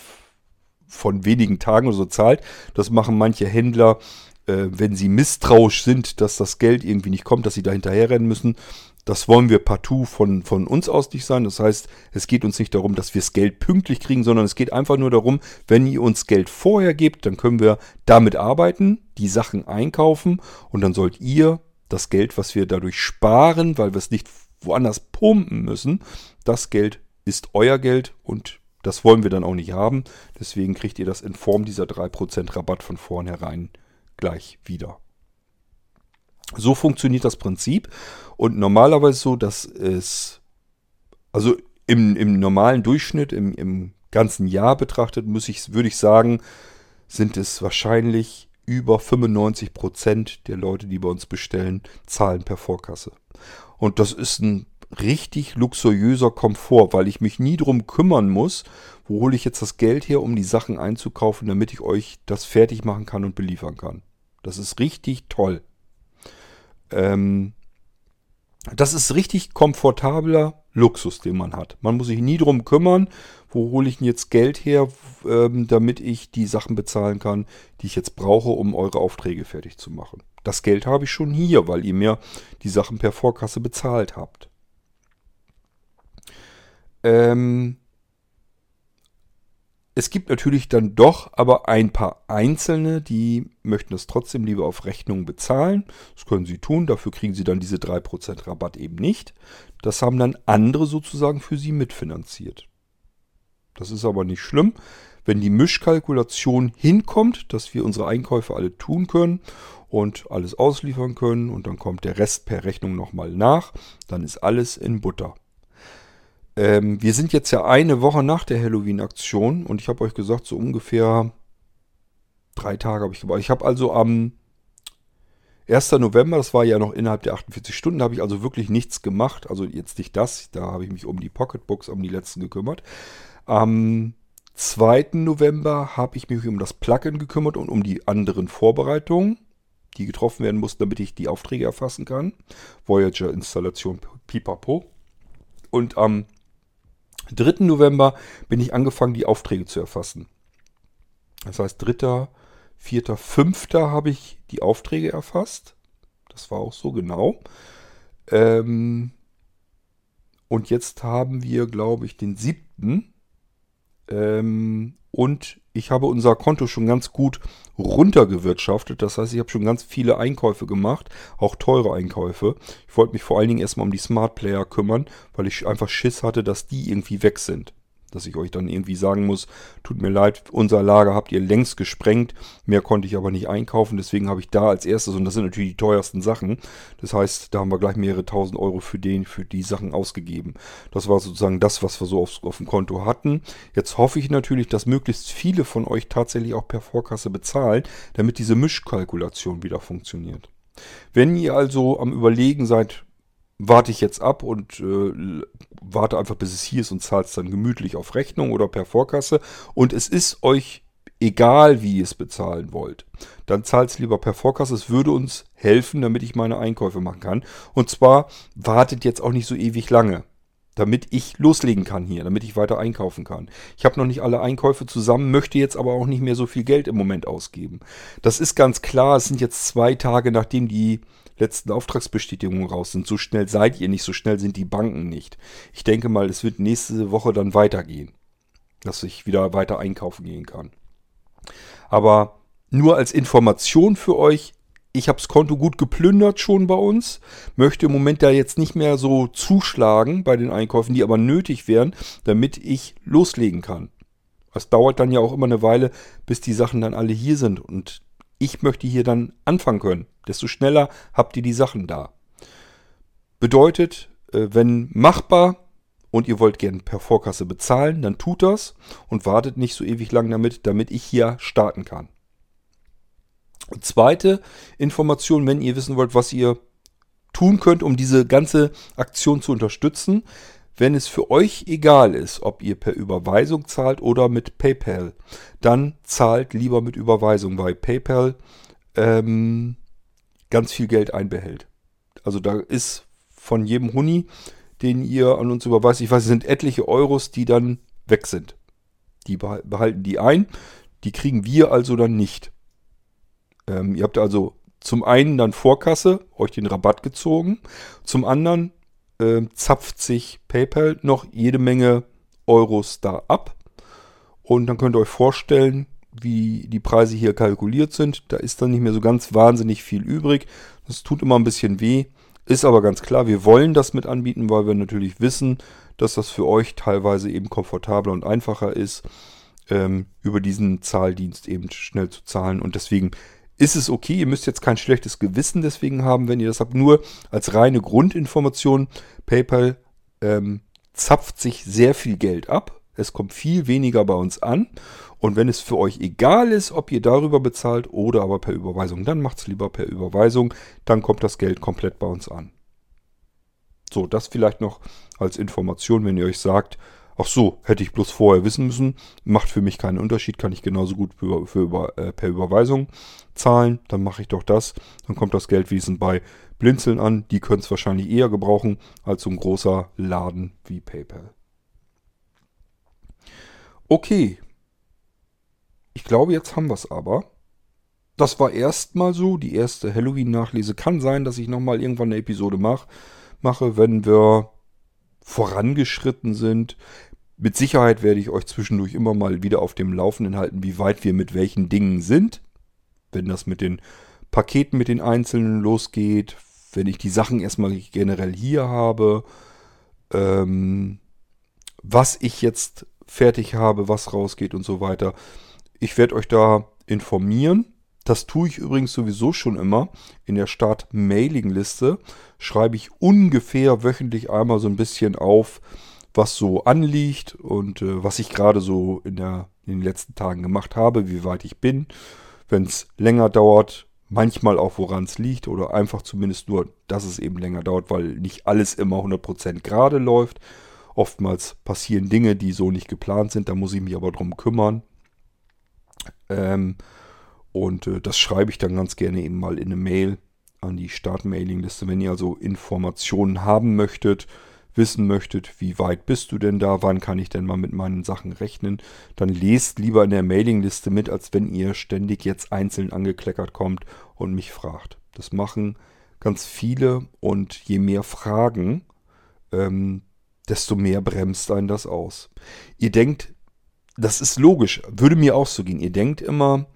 von wenigen Tagen oder so zahlt. Das machen manche Händler, äh, wenn sie misstrauisch sind, dass das Geld irgendwie nicht kommt, dass sie da hinterherrennen müssen. Das wollen wir partout von, von uns aus nicht sein. Das heißt, es geht uns nicht darum, dass wir das Geld pünktlich kriegen, sondern es geht einfach nur darum, wenn ihr uns Geld vorher gebt, dann können wir damit arbeiten, die Sachen einkaufen und dann sollt ihr das Geld, was wir dadurch sparen, weil wir es nicht woanders pumpen müssen, das Geld ist euer Geld und das wollen wir dann auch nicht haben. Deswegen kriegt ihr das in Form dieser 3% Rabatt von vornherein gleich wieder. So funktioniert das Prinzip und normalerweise so, dass es, also im, im normalen Durchschnitt, im, im ganzen Jahr betrachtet, muss ich, würde ich sagen, sind es wahrscheinlich über 95 Prozent der Leute, die bei uns bestellen, zahlen per Vorkasse. Und das ist ein richtig luxuriöser Komfort, weil ich mich nie drum kümmern muss, wo hole ich jetzt das Geld her, um die Sachen einzukaufen, damit ich euch das fertig machen kann und beliefern kann. Das ist richtig toll. Ähm, das ist richtig komfortabler Luxus, den man hat. Man muss sich nie drum kümmern, wo hole ich denn jetzt Geld her, ähm, damit ich die Sachen bezahlen kann, die ich jetzt brauche, um eure Aufträge fertig zu machen. Das Geld habe ich schon hier, weil ihr mir die Sachen per Vorkasse bezahlt habt. Ähm, es gibt natürlich dann doch aber ein paar Einzelne, die möchten das trotzdem lieber auf Rechnung bezahlen. Das können sie tun, dafür kriegen sie dann diese 3% Rabatt eben nicht. Das haben dann andere sozusagen für sie mitfinanziert. Das ist aber nicht schlimm. Wenn die Mischkalkulation hinkommt, dass wir unsere Einkäufe alle tun können und alles ausliefern können und dann kommt der Rest per Rechnung nochmal nach, dann ist alles in Butter. Ähm, wir sind jetzt ja eine Woche nach der Halloween-Aktion und ich habe euch gesagt, so ungefähr drei Tage habe ich gebraucht. Ich habe also am 1. November, das war ja noch innerhalb der 48 Stunden, habe ich also wirklich nichts gemacht. Also jetzt nicht das, da habe ich mich um die Pocketbooks, um die letzten gekümmert. Am 2. November habe ich mich um das Plugin gekümmert und um die anderen Vorbereitungen, die getroffen werden mussten, damit ich die Aufträge erfassen kann. Voyager-Installation Pipapo. Und am 3. November bin ich angefangen, die Aufträge zu erfassen. Das heißt, 3., 4., 5. habe ich die Aufträge erfasst. Das war auch so genau. Ähm und jetzt haben wir, glaube ich, den 7. Ähm, und ich habe unser Konto schon ganz gut runtergewirtschaftet. Das heißt, ich habe schon ganz viele Einkäufe gemacht, auch teure Einkäufe. Ich wollte mich vor allen Dingen erstmal um die Smart Player kümmern, weil ich einfach Schiss hatte, dass die irgendwie weg sind dass ich euch dann irgendwie sagen muss, tut mir leid, unser Lager habt ihr längst gesprengt, mehr konnte ich aber nicht einkaufen, deswegen habe ich da als erstes, und das sind natürlich die teuersten Sachen, das heißt, da haben wir gleich mehrere tausend Euro für den, für die Sachen ausgegeben. Das war sozusagen das, was wir so auf, auf dem Konto hatten. Jetzt hoffe ich natürlich, dass möglichst viele von euch tatsächlich auch per Vorkasse bezahlen, damit diese Mischkalkulation wieder funktioniert. Wenn ihr also am Überlegen seid, warte ich jetzt ab und äh, warte einfach, bis es hier ist und zahle es dann gemütlich auf Rechnung oder per Vorkasse. Und es ist euch egal, wie ihr es bezahlen wollt. Dann zahlt es lieber per Vorkasse. Es würde uns helfen, damit ich meine Einkäufe machen kann. Und zwar wartet jetzt auch nicht so ewig lange. Damit ich loslegen kann hier, damit ich weiter einkaufen kann. Ich habe noch nicht alle Einkäufe zusammen, möchte jetzt aber auch nicht mehr so viel Geld im Moment ausgeben. Das ist ganz klar, es sind jetzt zwei Tage, nachdem die letzten Auftragsbestätigungen raus sind. So schnell seid ihr nicht, so schnell sind die Banken nicht. Ich denke mal, es wird nächste Woche dann weitergehen, dass ich wieder weiter einkaufen gehen kann. Aber nur als Information für euch, ich habe das Konto gut geplündert schon bei uns, möchte im Moment da jetzt nicht mehr so zuschlagen bei den Einkäufen, die aber nötig wären, damit ich loslegen kann. Es dauert dann ja auch immer eine Weile, bis die Sachen dann alle hier sind und ich möchte hier dann anfangen können. Desto schneller habt ihr die Sachen da. Bedeutet, äh, wenn machbar und ihr wollt gern per Vorkasse bezahlen, dann tut das und wartet nicht so ewig lang damit, damit ich hier starten kann. Und zweite Information, wenn ihr wissen wollt, was ihr tun könnt, um diese ganze Aktion zu unterstützen, wenn es für euch egal ist, ob ihr per Überweisung zahlt oder mit PayPal, dann zahlt lieber mit Überweisung, weil PayPal ähm, ganz viel Geld einbehält. Also da ist von jedem Huni, den ihr an uns überweist, ich weiß, es sind etliche Euros, die dann weg sind. Die behalten die ein, die kriegen wir also dann nicht. Ähm, ihr habt also zum einen dann Vorkasse, euch den Rabatt gezogen, zum anderen äh, zapft sich PayPal noch jede Menge Euros da ab. Und dann könnt ihr euch vorstellen, wie die Preise hier kalkuliert sind. Da ist dann nicht mehr so ganz wahnsinnig viel übrig. Das tut immer ein bisschen weh. Ist aber ganz klar, wir wollen das mit anbieten, weil wir natürlich wissen, dass das für euch teilweise eben komfortabler und einfacher ist, ähm, über diesen Zahldienst eben schnell zu zahlen. Und deswegen ist es okay. Ihr müsst jetzt kein schlechtes Gewissen deswegen haben, wenn ihr das habt. Nur als reine Grundinformation, PayPal ähm, zapft sich sehr viel Geld ab. Es kommt viel weniger bei uns an. Und wenn es für euch egal ist, ob ihr darüber bezahlt oder aber per Überweisung, dann macht es lieber per Überweisung. Dann kommt das Geld komplett bei uns an. So, das vielleicht noch als Information, wenn ihr euch sagt, Ach so, hätte ich bloß vorher wissen müssen. Macht für mich keinen Unterschied, kann ich genauso gut für, für äh, per Überweisung zahlen. Dann mache ich doch das. Dann kommt das Geld wie bei Blinzeln an. Die können es wahrscheinlich eher gebrauchen als so ein großer Laden wie PayPal. Okay. Ich glaube, jetzt haben wir es aber. Das war erstmal so, die erste Halloween-Nachlese. Kann sein, dass ich nochmal irgendwann eine Episode mach, mache, wenn wir vorangeschritten sind. Mit Sicherheit werde ich euch zwischendurch immer mal wieder auf dem Laufenden halten, wie weit wir mit welchen Dingen sind. Wenn das mit den Paketen, mit den einzelnen losgeht, wenn ich die Sachen erstmal generell hier habe, ähm, was ich jetzt fertig habe, was rausgeht und so weiter. Ich werde euch da informieren. Das tue ich übrigens sowieso schon immer. In der Start-Mailing-Liste schreibe ich ungefähr wöchentlich einmal so ein bisschen auf, was so anliegt und äh, was ich gerade so in, der, in den letzten Tagen gemacht habe, wie weit ich bin. Wenn es länger dauert, manchmal auch woran es liegt oder einfach zumindest nur, dass es eben länger dauert, weil nicht alles immer 100% gerade läuft. Oftmals passieren Dinge, die so nicht geplant sind, da muss ich mich aber drum kümmern. Ähm, und äh, das schreibe ich dann ganz gerne eben mal in eine Mail an die Start-Mailing-Liste. Wenn ihr also Informationen haben möchtet, wissen möchtet, wie weit bist du denn da, wann kann ich denn mal mit meinen Sachen rechnen, dann lest lieber in der Mailingliste mit, als wenn ihr ständig jetzt einzeln angekleckert kommt und mich fragt. Das machen ganz viele und je mehr Fragen, ähm, desto mehr bremst einen das aus. Ihr denkt das ist logisch. Würde mir auch so gehen. Ihr denkt immer,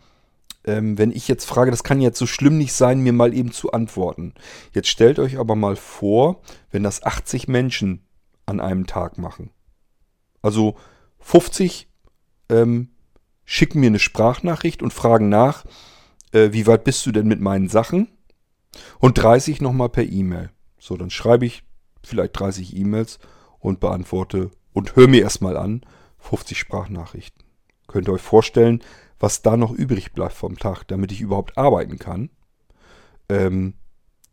ähm, wenn ich jetzt frage, das kann jetzt so schlimm nicht sein, mir mal eben zu antworten. Jetzt stellt euch aber mal vor, wenn das 80 Menschen an einem Tag machen. Also 50 ähm, schicken mir eine Sprachnachricht und fragen nach, äh, wie weit bist du denn mit meinen Sachen? Und 30 nochmal per E-Mail. So, dann schreibe ich vielleicht 30 E-Mails und beantworte und höre mir erstmal an 50 Sprachnachrichten. Könnt ihr euch vorstellen, was da noch übrig bleibt vom Tag, damit ich überhaupt arbeiten kann? Ähm,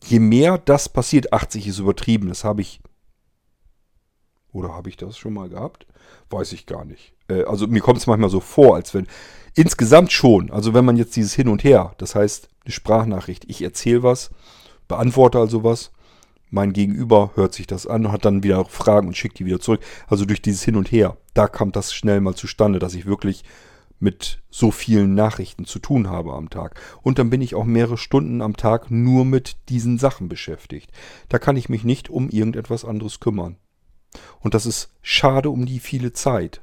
je mehr das passiert, 80 ist übertrieben, das habe ich. Oder habe ich das schon mal gehabt? Weiß ich gar nicht. Äh, also mir kommt es manchmal so vor, als wenn. Insgesamt schon. Also wenn man jetzt dieses Hin und Her, das heißt eine Sprachnachricht, ich erzähle was, beantworte also was, mein Gegenüber hört sich das an und hat dann wieder Fragen und schickt die wieder zurück. Also durch dieses Hin und Her, da kommt das schnell mal zustande, dass ich wirklich mit so vielen Nachrichten zu tun habe am Tag. Und dann bin ich auch mehrere Stunden am Tag nur mit diesen Sachen beschäftigt. Da kann ich mich nicht um irgendetwas anderes kümmern. Und das ist schade um die viele Zeit,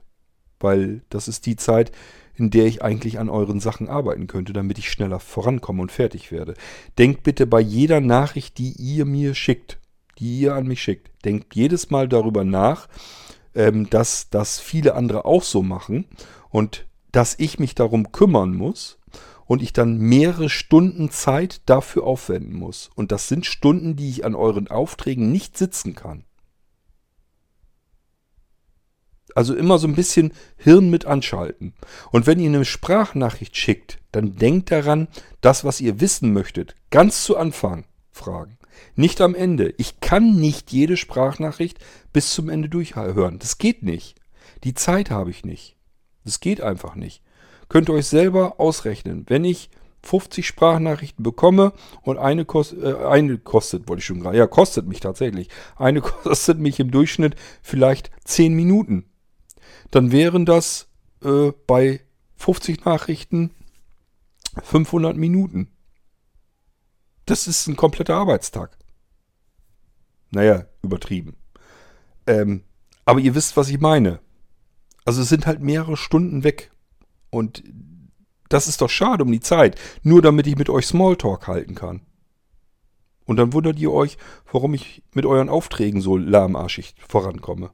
weil das ist die Zeit, in der ich eigentlich an euren Sachen arbeiten könnte, damit ich schneller vorankomme und fertig werde. Denkt bitte bei jeder Nachricht, die ihr mir schickt, die ihr an mich schickt, denkt jedes Mal darüber nach, ähm, dass das viele andere auch so machen und dass ich mich darum kümmern muss und ich dann mehrere Stunden Zeit dafür aufwenden muss. Und das sind Stunden, die ich an euren Aufträgen nicht sitzen kann. Also immer so ein bisschen Hirn mit anschalten. Und wenn ihr eine Sprachnachricht schickt, dann denkt daran, das, was ihr wissen möchtet, ganz zu Anfang fragen. Nicht am Ende. Ich kann nicht jede Sprachnachricht bis zum Ende durchhören. Das geht nicht. Die Zeit habe ich nicht. Das geht einfach nicht. Könnt ihr euch selber ausrechnen. Wenn ich 50 Sprachnachrichten bekomme und eine, kost, äh, eine kostet, wollte ich schon gerade, ja, kostet mich tatsächlich. Eine kostet mich im Durchschnitt vielleicht 10 Minuten dann wären das äh, bei 50 Nachrichten 500 Minuten. Das ist ein kompletter Arbeitstag. Naja, übertrieben. Ähm, aber ihr wisst, was ich meine. Also es sind halt mehrere Stunden weg. Und das ist doch schade um die Zeit. Nur damit ich mit euch Smalltalk halten kann. Und dann wundert ihr euch, warum ich mit euren Aufträgen so lahmarschig vorankomme.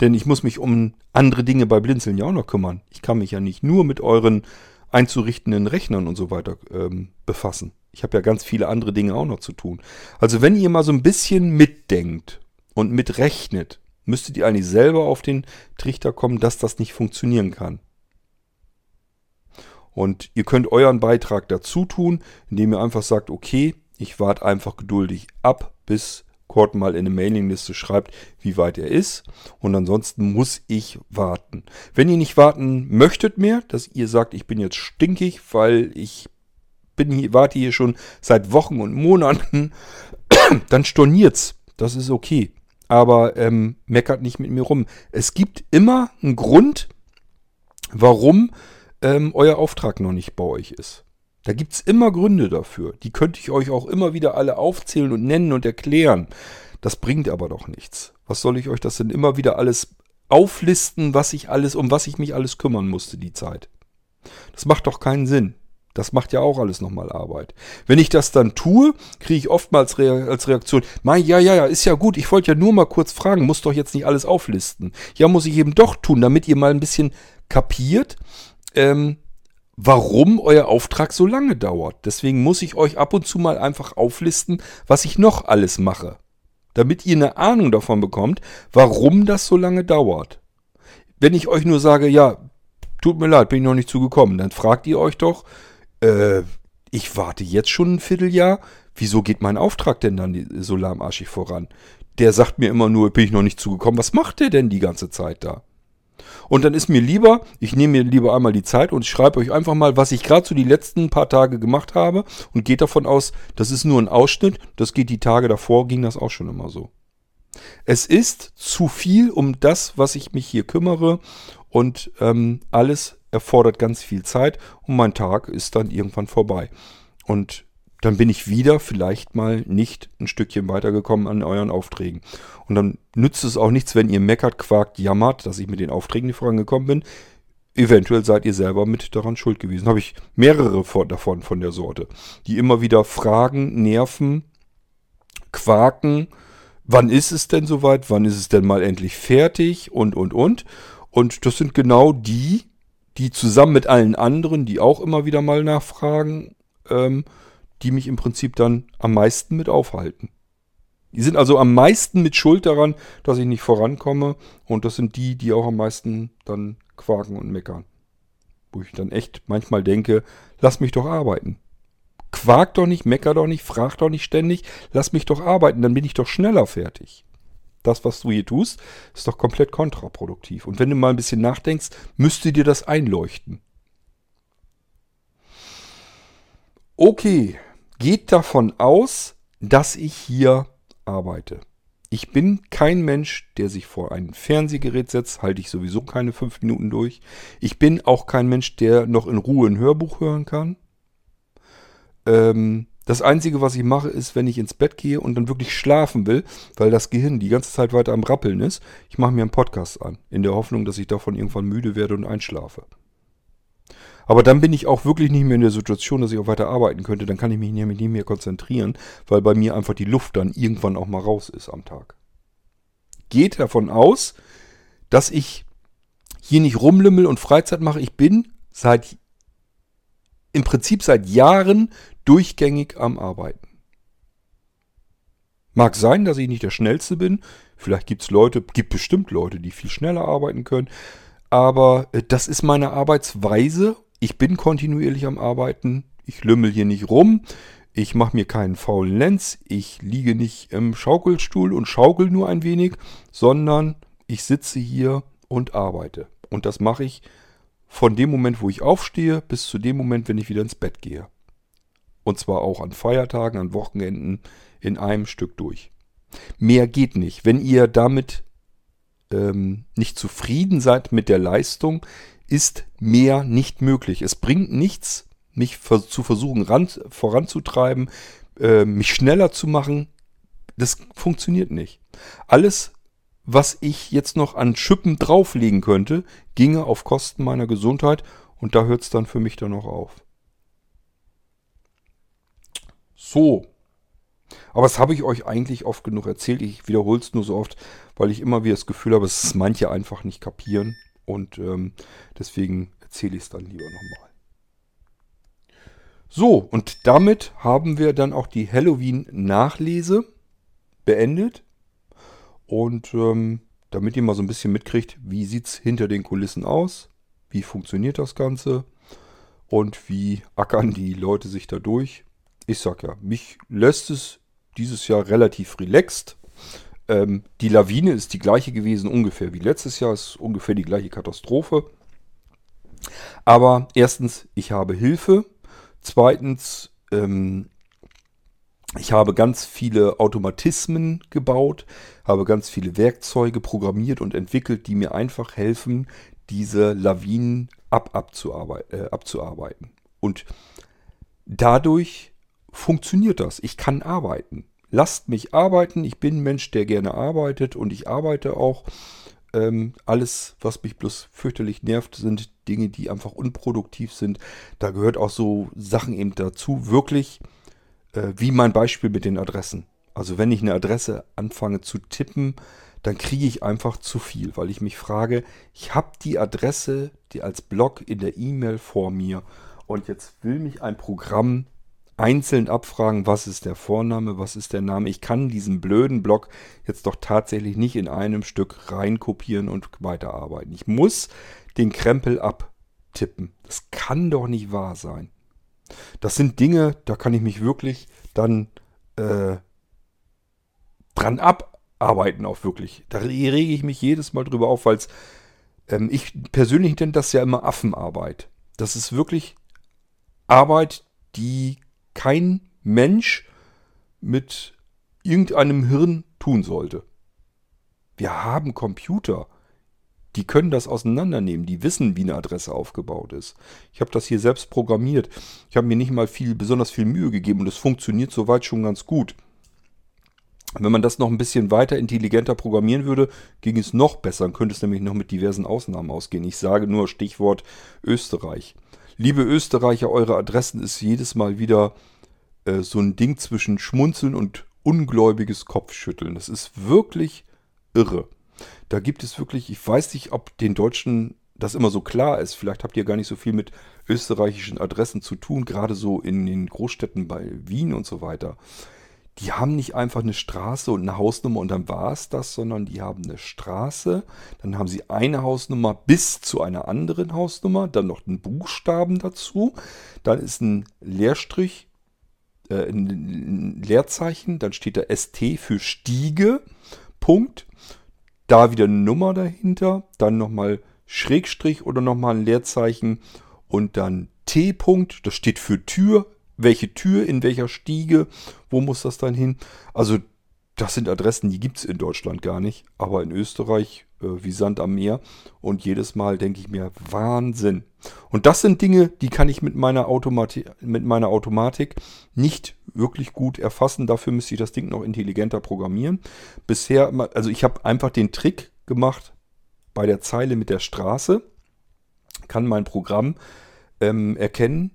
Denn ich muss mich um andere Dinge bei Blinzeln ja auch noch kümmern. Ich kann mich ja nicht nur mit euren einzurichtenden Rechnern und so weiter ähm, befassen. Ich habe ja ganz viele andere Dinge auch noch zu tun. Also wenn ihr mal so ein bisschen mitdenkt und mitrechnet, müsstet ihr eigentlich selber auf den Trichter kommen, dass das nicht funktionieren kann. Und ihr könnt euren Beitrag dazu tun, indem ihr einfach sagt, okay, ich warte einfach geduldig ab, bis Cord mal in eine Mailingliste schreibt, wie weit er ist. Und ansonsten muss ich warten. Wenn ihr nicht warten möchtet mehr, dass ihr sagt, ich bin jetzt stinkig, weil ich bin hier, warte hier schon seit Wochen und Monaten, dann storniert's. Das ist okay. Aber ähm, meckert nicht mit mir rum. Es gibt immer einen Grund, warum ähm, euer Auftrag noch nicht bei euch ist. Da gibt es immer Gründe dafür. Die könnte ich euch auch immer wieder alle aufzählen und nennen und erklären. Das bringt aber doch nichts. Was soll ich euch das denn immer wieder alles auflisten, was ich alles, um was ich mich alles kümmern musste, die Zeit? Das macht doch keinen Sinn. Das macht ja auch alles nochmal Arbeit. Wenn ich das dann tue, kriege ich oftmals Re als Reaktion, mein, ja, ja, ja, ist ja gut, ich wollte ja nur mal kurz fragen, muss doch jetzt nicht alles auflisten. Ja, muss ich eben doch tun, damit ihr mal ein bisschen kapiert, ähm, warum euer Auftrag so lange dauert. Deswegen muss ich euch ab und zu mal einfach auflisten, was ich noch alles mache. Damit ihr eine Ahnung davon bekommt, warum das so lange dauert. Wenn ich euch nur sage, ja, tut mir leid, bin ich noch nicht zugekommen, dann fragt ihr euch doch, äh, ich warte jetzt schon ein Vierteljahr, wieso geht mein Auftrag denn dann so lahmarschig voran? Der sagt mir immer nur, bin ich noch nicht zugekommen, was macht der denn die ganze Zeit da? Und dann ist mir lieber, ich nehme mir lieber einmal die Zeit und schreibe euch einfach mal, was ich gerade so die letzten paar Tage gemacht habe und geht davon aus, das ist nur ein Ausschnitt, das geht die Tage davor, ging das auch schon immer so. Es ist zu viel um das, was ich mich hier kümmere und ähm, alles erfordert ganz viel Zeit und mein Tag ist dann irgendwann vorbei. Und dann bin ich wieder vielleicht mal nicht ein Stückchen weitergekommen an euren Aufträgen. Und dann nützt es auch nichts, wenn ihr meckert, quakt, jammert, dass ich mit den Aufträgen nicht vorangekommen bin. eventuell seid ihr selber mit daran schuld gewesen. Habe ich mehrere von, davon von der Sorte, die immer wieder fragen, nerven, quaken, wann ist es denn soweit, wann ist es denn mal endlich fertig und, und, und. Und das sind genau die, die zusammen mit allen anderen, die auch immer wieder mal nachfragen, ähm, die mich im Prinzip dann am meisten mit aufhalten. Die sind also am meisten mit Schuld daran, dass ich nicht vorankomme. Und das sind die, die auch am meisten dann quaken und meckern. Wo ich dann echt manchmal denke, lass mich doch arbeiten. Quak doch nicht, mecker doch nicht, frag doch nicht ständig, lass mich doch arbeiten, dann bin ich doch schneller fertig. Das, was du hier tust, ist doch komplett kontraproduktiv. Und wenn du mal ein bisschen nachdenkst, müsste dir das einleuchten. Okay, geht davon aus, dass ich hier arbeite. Ich bin kein Mensch, der sich vor ein Fernsehgerät setzt, halte ich sowieso keine fünf Minuten durch. Ich bin auch kein Mensch, der noch in Ruhe ein Hörbuch hören kann. Ähm, das Einzige, was ich mache, ist, wenn ich ins Bett gehe und dann wirklich schlafen will, weil das Gehirn die ganze Zeit weiter am Rappeln ist, ich mache mir einen Podcast an, in der Hoffnung, dass ich davon irgendwann müde werde und einschlafe. Aber dann bin ich auch wirklich nicht mehr in der Situation, dass ich auch weiter arbeiten könnte. Dann kann ich mich nämlich nicht mehr konzentrieren, weil bei mir einfach die Luft dann irgendwann auch mal raus ist am Tag. Geht davon aus, dass ich hier nicht rumlümmel und Freizeit mache. Ich bin seit, im Prinzip seit Jahren durchgängig am Arbeiten. Mag sein, dass ich nicht der Schnellste bin. Vielleicht gibt es Leute, gibt bestimmt Leute, die viel schneller arbeiten können. Aber äh, das ist meine Arbeitsweise ich bin kontinuierlich am Arbeiten. Ich lümmel hier nicht rum. Ich mache mir keinen faulen Lenz. Ich liege nicht im Schaukelstuhl und schaukel nur ein wenig, sondern ich sitze hier und arbeite. Und das mache ich von dem Moment, wo ich aufstehe, bis zu dem Moment, wenn ich wieder ins Bett gehe. Und zwar auch an Feiertagen, an Wochenenden in einem Stück durch. Mehr geht nicht. Wenn ihr damit ähm, nicht zufrieden seid mit der Leistung, ist mehr nicht möglich. Es bringt nichts, mich zu versuchen ran, voranzutreiben, äh, mich schneller zu machen. Das funktioniert nicht. Alles, was ich jetzt noch an Schippen drauflegen könnte, ginge auf Kosten meiner Gesundheit und da hört es dann für mich dann noch auf. So. Aber das habe ich euch eigentlich oft genug erzählt. Ich wiederhole es nur so oft, weil ich immer wieder das Gefühl habe, dass es manche einfach nicht kapieren. Und ähm, deswegen erzähle ich es dann lieber nochmal. So, und damit haben wir dann auch die Halloween-Nachlese beendet. Und ähm, damit ihr mal so ein bisschen mitkriegt, wie sieht es hinter den Kulissen aus, wie funktioniert das Ganze und wie ackern die Leute sich da durch. Ich sag ja, mich lässt es dieses Jahr relativ relaxed. Ähm, die Lawine ist die gleiche gewesen ungefähr wie letztes Jahr, ist ungefähr die gleiche Katastrophe. Aber erstens, ich habe Hilfe. Zweitens, ähm, ich habe ganz viele Automatismen gebaut, habe ganz viele Werkzeuge programmiert und entwickelt, die mir einfach helfen, diese Lawinen ab, abzuarbeit, äh, abzuarbeiten. Und dadurch funktioniert das. Ich kann arbeiten lasst mich arbeiten. Ich bin ein Mensch, der gerne arbeitet und ich arbeite auch. Ähm, alles, was mich bloß fürchterlich nervt, sind Dinge, die einfach unproduktiv sind. Da gehört auch so Sachen eben dazu. Wirklich, äh, wie mein Beispiel mit den Adressen. Also wenn ich eine Adresse anfange zu tippen, dann kriege ich einfach zu viel, weil ich mich frage, ich habe die Adresse, die als Blog in der E-Mail vor mir und jetzt will mich ein Programm einzeln abfragen, was ist der Vorname, was ist der Name. Ich kann diesen blöden Block jetzt doch tatsächlich nicht in einem Stück reinkopieren und weiterarbeiten. Ich muss den Krempel abtippen. Das kann doch nicht wahr sein. Das sind Dinge, da kann ich mich wirklich dann äh, dran abarbeiten, auch wirklich. Da rege ich mich jedes Mal drüber auf, weil ähm, ich persönlich nenne das ja immer Affenarbeit. Das ist wirklich Arbeit, die kein Mensch mit irgendeinem Hirn tun sollte. Wir haben Computer. Die können das auseinandernehmen. Die wissen, wie eine Adresse aufgebaut ist. Ich habe das hier selbst programmiert. Ich habe mir nicht mal viel, besonders viel Mühe gegeben und es funktioniert soweit schon ganz gut. Wenn man das noch ein bisschen weiter intelligenter programmieren würde, ging es noch besser. Dann könnte es nämlich noch mit diversen Ausnahmen ausgehen. Ich sage nur Stichwort Österreich. Liebe Österreicher, eure Adressen ist jedes Mal wieder äh, so ein Ding zwischen Schmunzeln und ungläubiges Kopfschütteln. Das ist wirklich irre. Da gibt es wirklich, ich weiß nicht, ob den Deutschen das immer so klar ist. Vielleicht habt ihr gar nicht so viel mit österreichischen Adressen zu tun, gerade so in den Großstädten bei Wien und so weiter die haben nicht einfach eine Straße und eine Hausnummer und dann war es das, sondern die haben eine Straße, dann haben sie eine Hausnummer bis zu einer anderen Hausnummer, dann noch einen Buchstaben dazu, dann ist ein Leerstrich, äh, ein Leerzeichen, dann steht da ST für Stiege, Punkt, da wieder eine Nummer dahinter, dann nochmal Schrägstrich oder nochmal ein Leerzeichen und dann T-Punkt, das steht für Tür, welche Tür, in welcher Stiege, wo muss das dann hin? Also das sind Adressen, die gibt es in Deutschland gar nicht, aber in Österreich äh, wie Sand am Meer. Und jedes Mal denke ich mir, Wahnsinn. Und das sind Dinge, die kann ich mit meiner, Automati mit meiner Automatik nicht wirklich gut erfassen. Dafür müsste ich das Ding noch intelligenter programmieren. Bisher, also ich habe einfach den Trick gemacht bei der Zeile mit der Straße, kann mein Programm ähm, erkennen,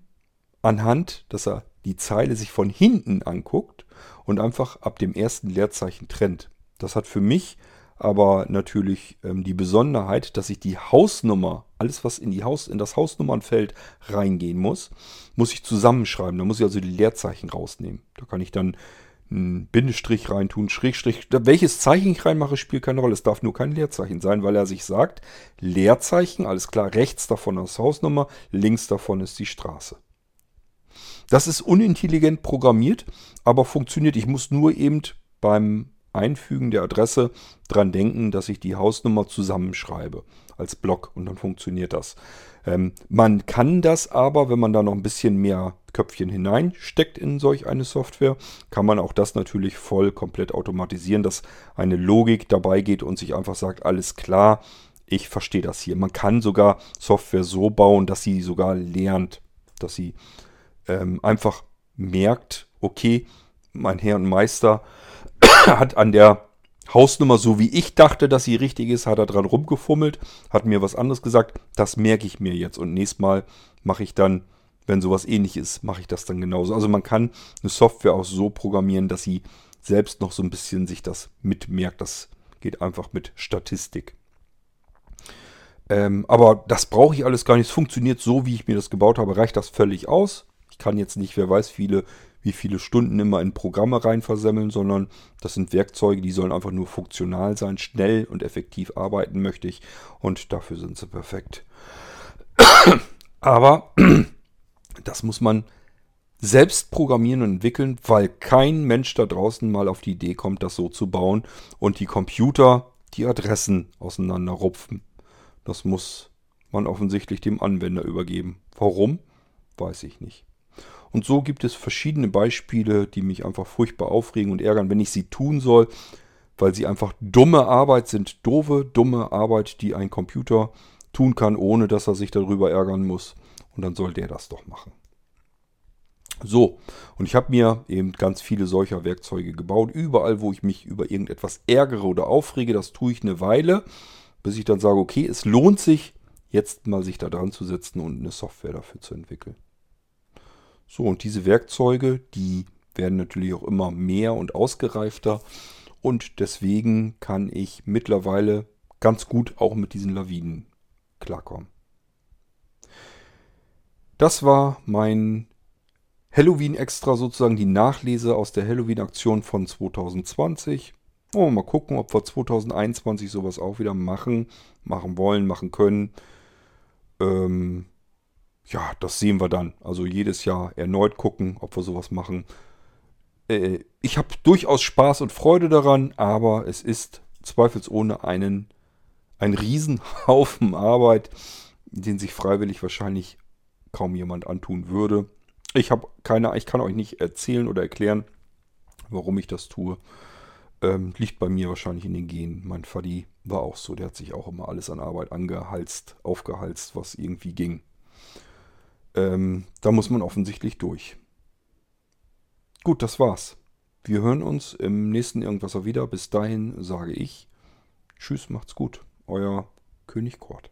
anhand, dass er die Zeile sich von hinten anguckt und einfach ab dem ersten Leerzeichen trennt. Das hat für mich aber natürlich ähm, die Besonderheit, dass ich die Hausnummer, alles was in, die Haus, in das Hausnummernfeld reingehen muss, muss ich zusammenschreiben. Da muss ich also die Leerzeichen rausnehmen. Da kann ich dann einen Bindestrich reintun, Schrägstrich. Welches Zeichen ich reinmache, spielt keine Rolle. Es darf nur kein Leerzeichen sein, weil er sich sagt, Leerzeichen, alles klar, rechts davon ist Hausnummer, links davon ist die Straße. Das ist unintelligent programmiert, aber funktioniert. Ich muss nur eben beim Einfügen der Adresse dran denken, dass ich die Hausnummer zusammenschreibe als Block und dann funktioniert das. Ähm, man kann das aber, wenn man da noch ein bisschen mehr Köpfchen hineinsteckt in solch eine Software, kann man auch das natürlich voll komplett automatisieren, dass eine Logik dabei geht und sich einfach sagt, alles klar, ich verstehe das hier. Man kann sogar Software so bauen, dass sie sogar lernt, dass sie ähm, einfach merkt, okay, mein Herr und Meister hat an der Hausnummer, so wie ich dachte, dass sie richtig ist, hat er dran rumgefummelt, hat mir was anderes gesagt. Das merke ich mir jetzt und nächstes Mal mache ich dann, wenn sowas ähnlich ist, mache ich das dann genauso. Also man kann eine Software auch so programmieren, dass sie selbst noch so ein bisschen sich das mitmerkt. Das geht einfach mit Statistik. Ähm, aber das brauche ich alles gar nicht. Es funktioniert so, wie ich mir das gebaut habe, reicht das völlig aus kann jetzt nicht, wer weiß, viele, wie viele Stunden immer in Programme rein versemmeln, sondern das sind Werkzeuge, die sollen einfach nur funktional sein, schnell und effektiv arbeiten möchte ich und dafür sind sie perfekt. Aber das muss man selbst programmieren und entwickeln, weil kein Mensch da draußen mal auf die Idee kommt, das so zu bauen und die Computer die Adressen auseinanderrupfen. Das muss man offensichtlich dem Anwender übergeben. Warum? Weiß ich nicht. Und so gibt es verschiedene Beispiele, die mich einfach furchtbar aufregen und ärgern, wenn ich sie tun soll, weil sie einfach dumme Arbeit sind. Doofe, dumme Arbeit, die ein Computer tun kann, ohne dass er sich darüber ärgern muss. Und dann soll der das doch machen. So, und ich habe mir eben ganz viele solcher Werkzeuge gebaut. Überall, wo ich mich über irgendetwas ärgere oder aufrege, das tue ich eine Weile, bis ich dann sage, okay, es lohnt sich, jetzt mal sich da dran zu setzen und eine Software dafür zu entwickeln. So, und diese Werkzeuge, die werden natürlich auch immer mehr und ausgereifter. Und deswegen kann ich mittlerweile ganz gut auch mit diesen Lawinen klarkommen. Das war mein Halloween-Extra sozusagen, die Nachlese aus der Halloween-Aktion von 2020. Oh, mal gucken, ob wir 2021 sowas auch wieder machen, machen wollen, machen können. Ähm, ja, das sehen wir dann. Also jedes Jahr erneut gucken, ob wir sowas machen. Äh, ich habe durchaus Spaß und Freude daran, aber es ist zweifelsohne einen, ein Riesenhaufen Arbeit, den sich freiwillig wahrscheinlich kaum jemand antun würde. Ich habe keine, ich kann euch nicht erzählen oder erklären, warum ich das tue. Ähm, liegt bei mir wahrscheinlich in den Genen. Mein Vati war auch so, der hat sich auch immer alles an Arbeit angehalst, aufgehalst, was irgendwie ging. Ähm, da muss man offensichtlich durch. Gut, das war's. Wir hören uns im nächsten Irgendwasser wieder. Bis dahin sage ich Tschüss, macht's gut. Euer König Kort.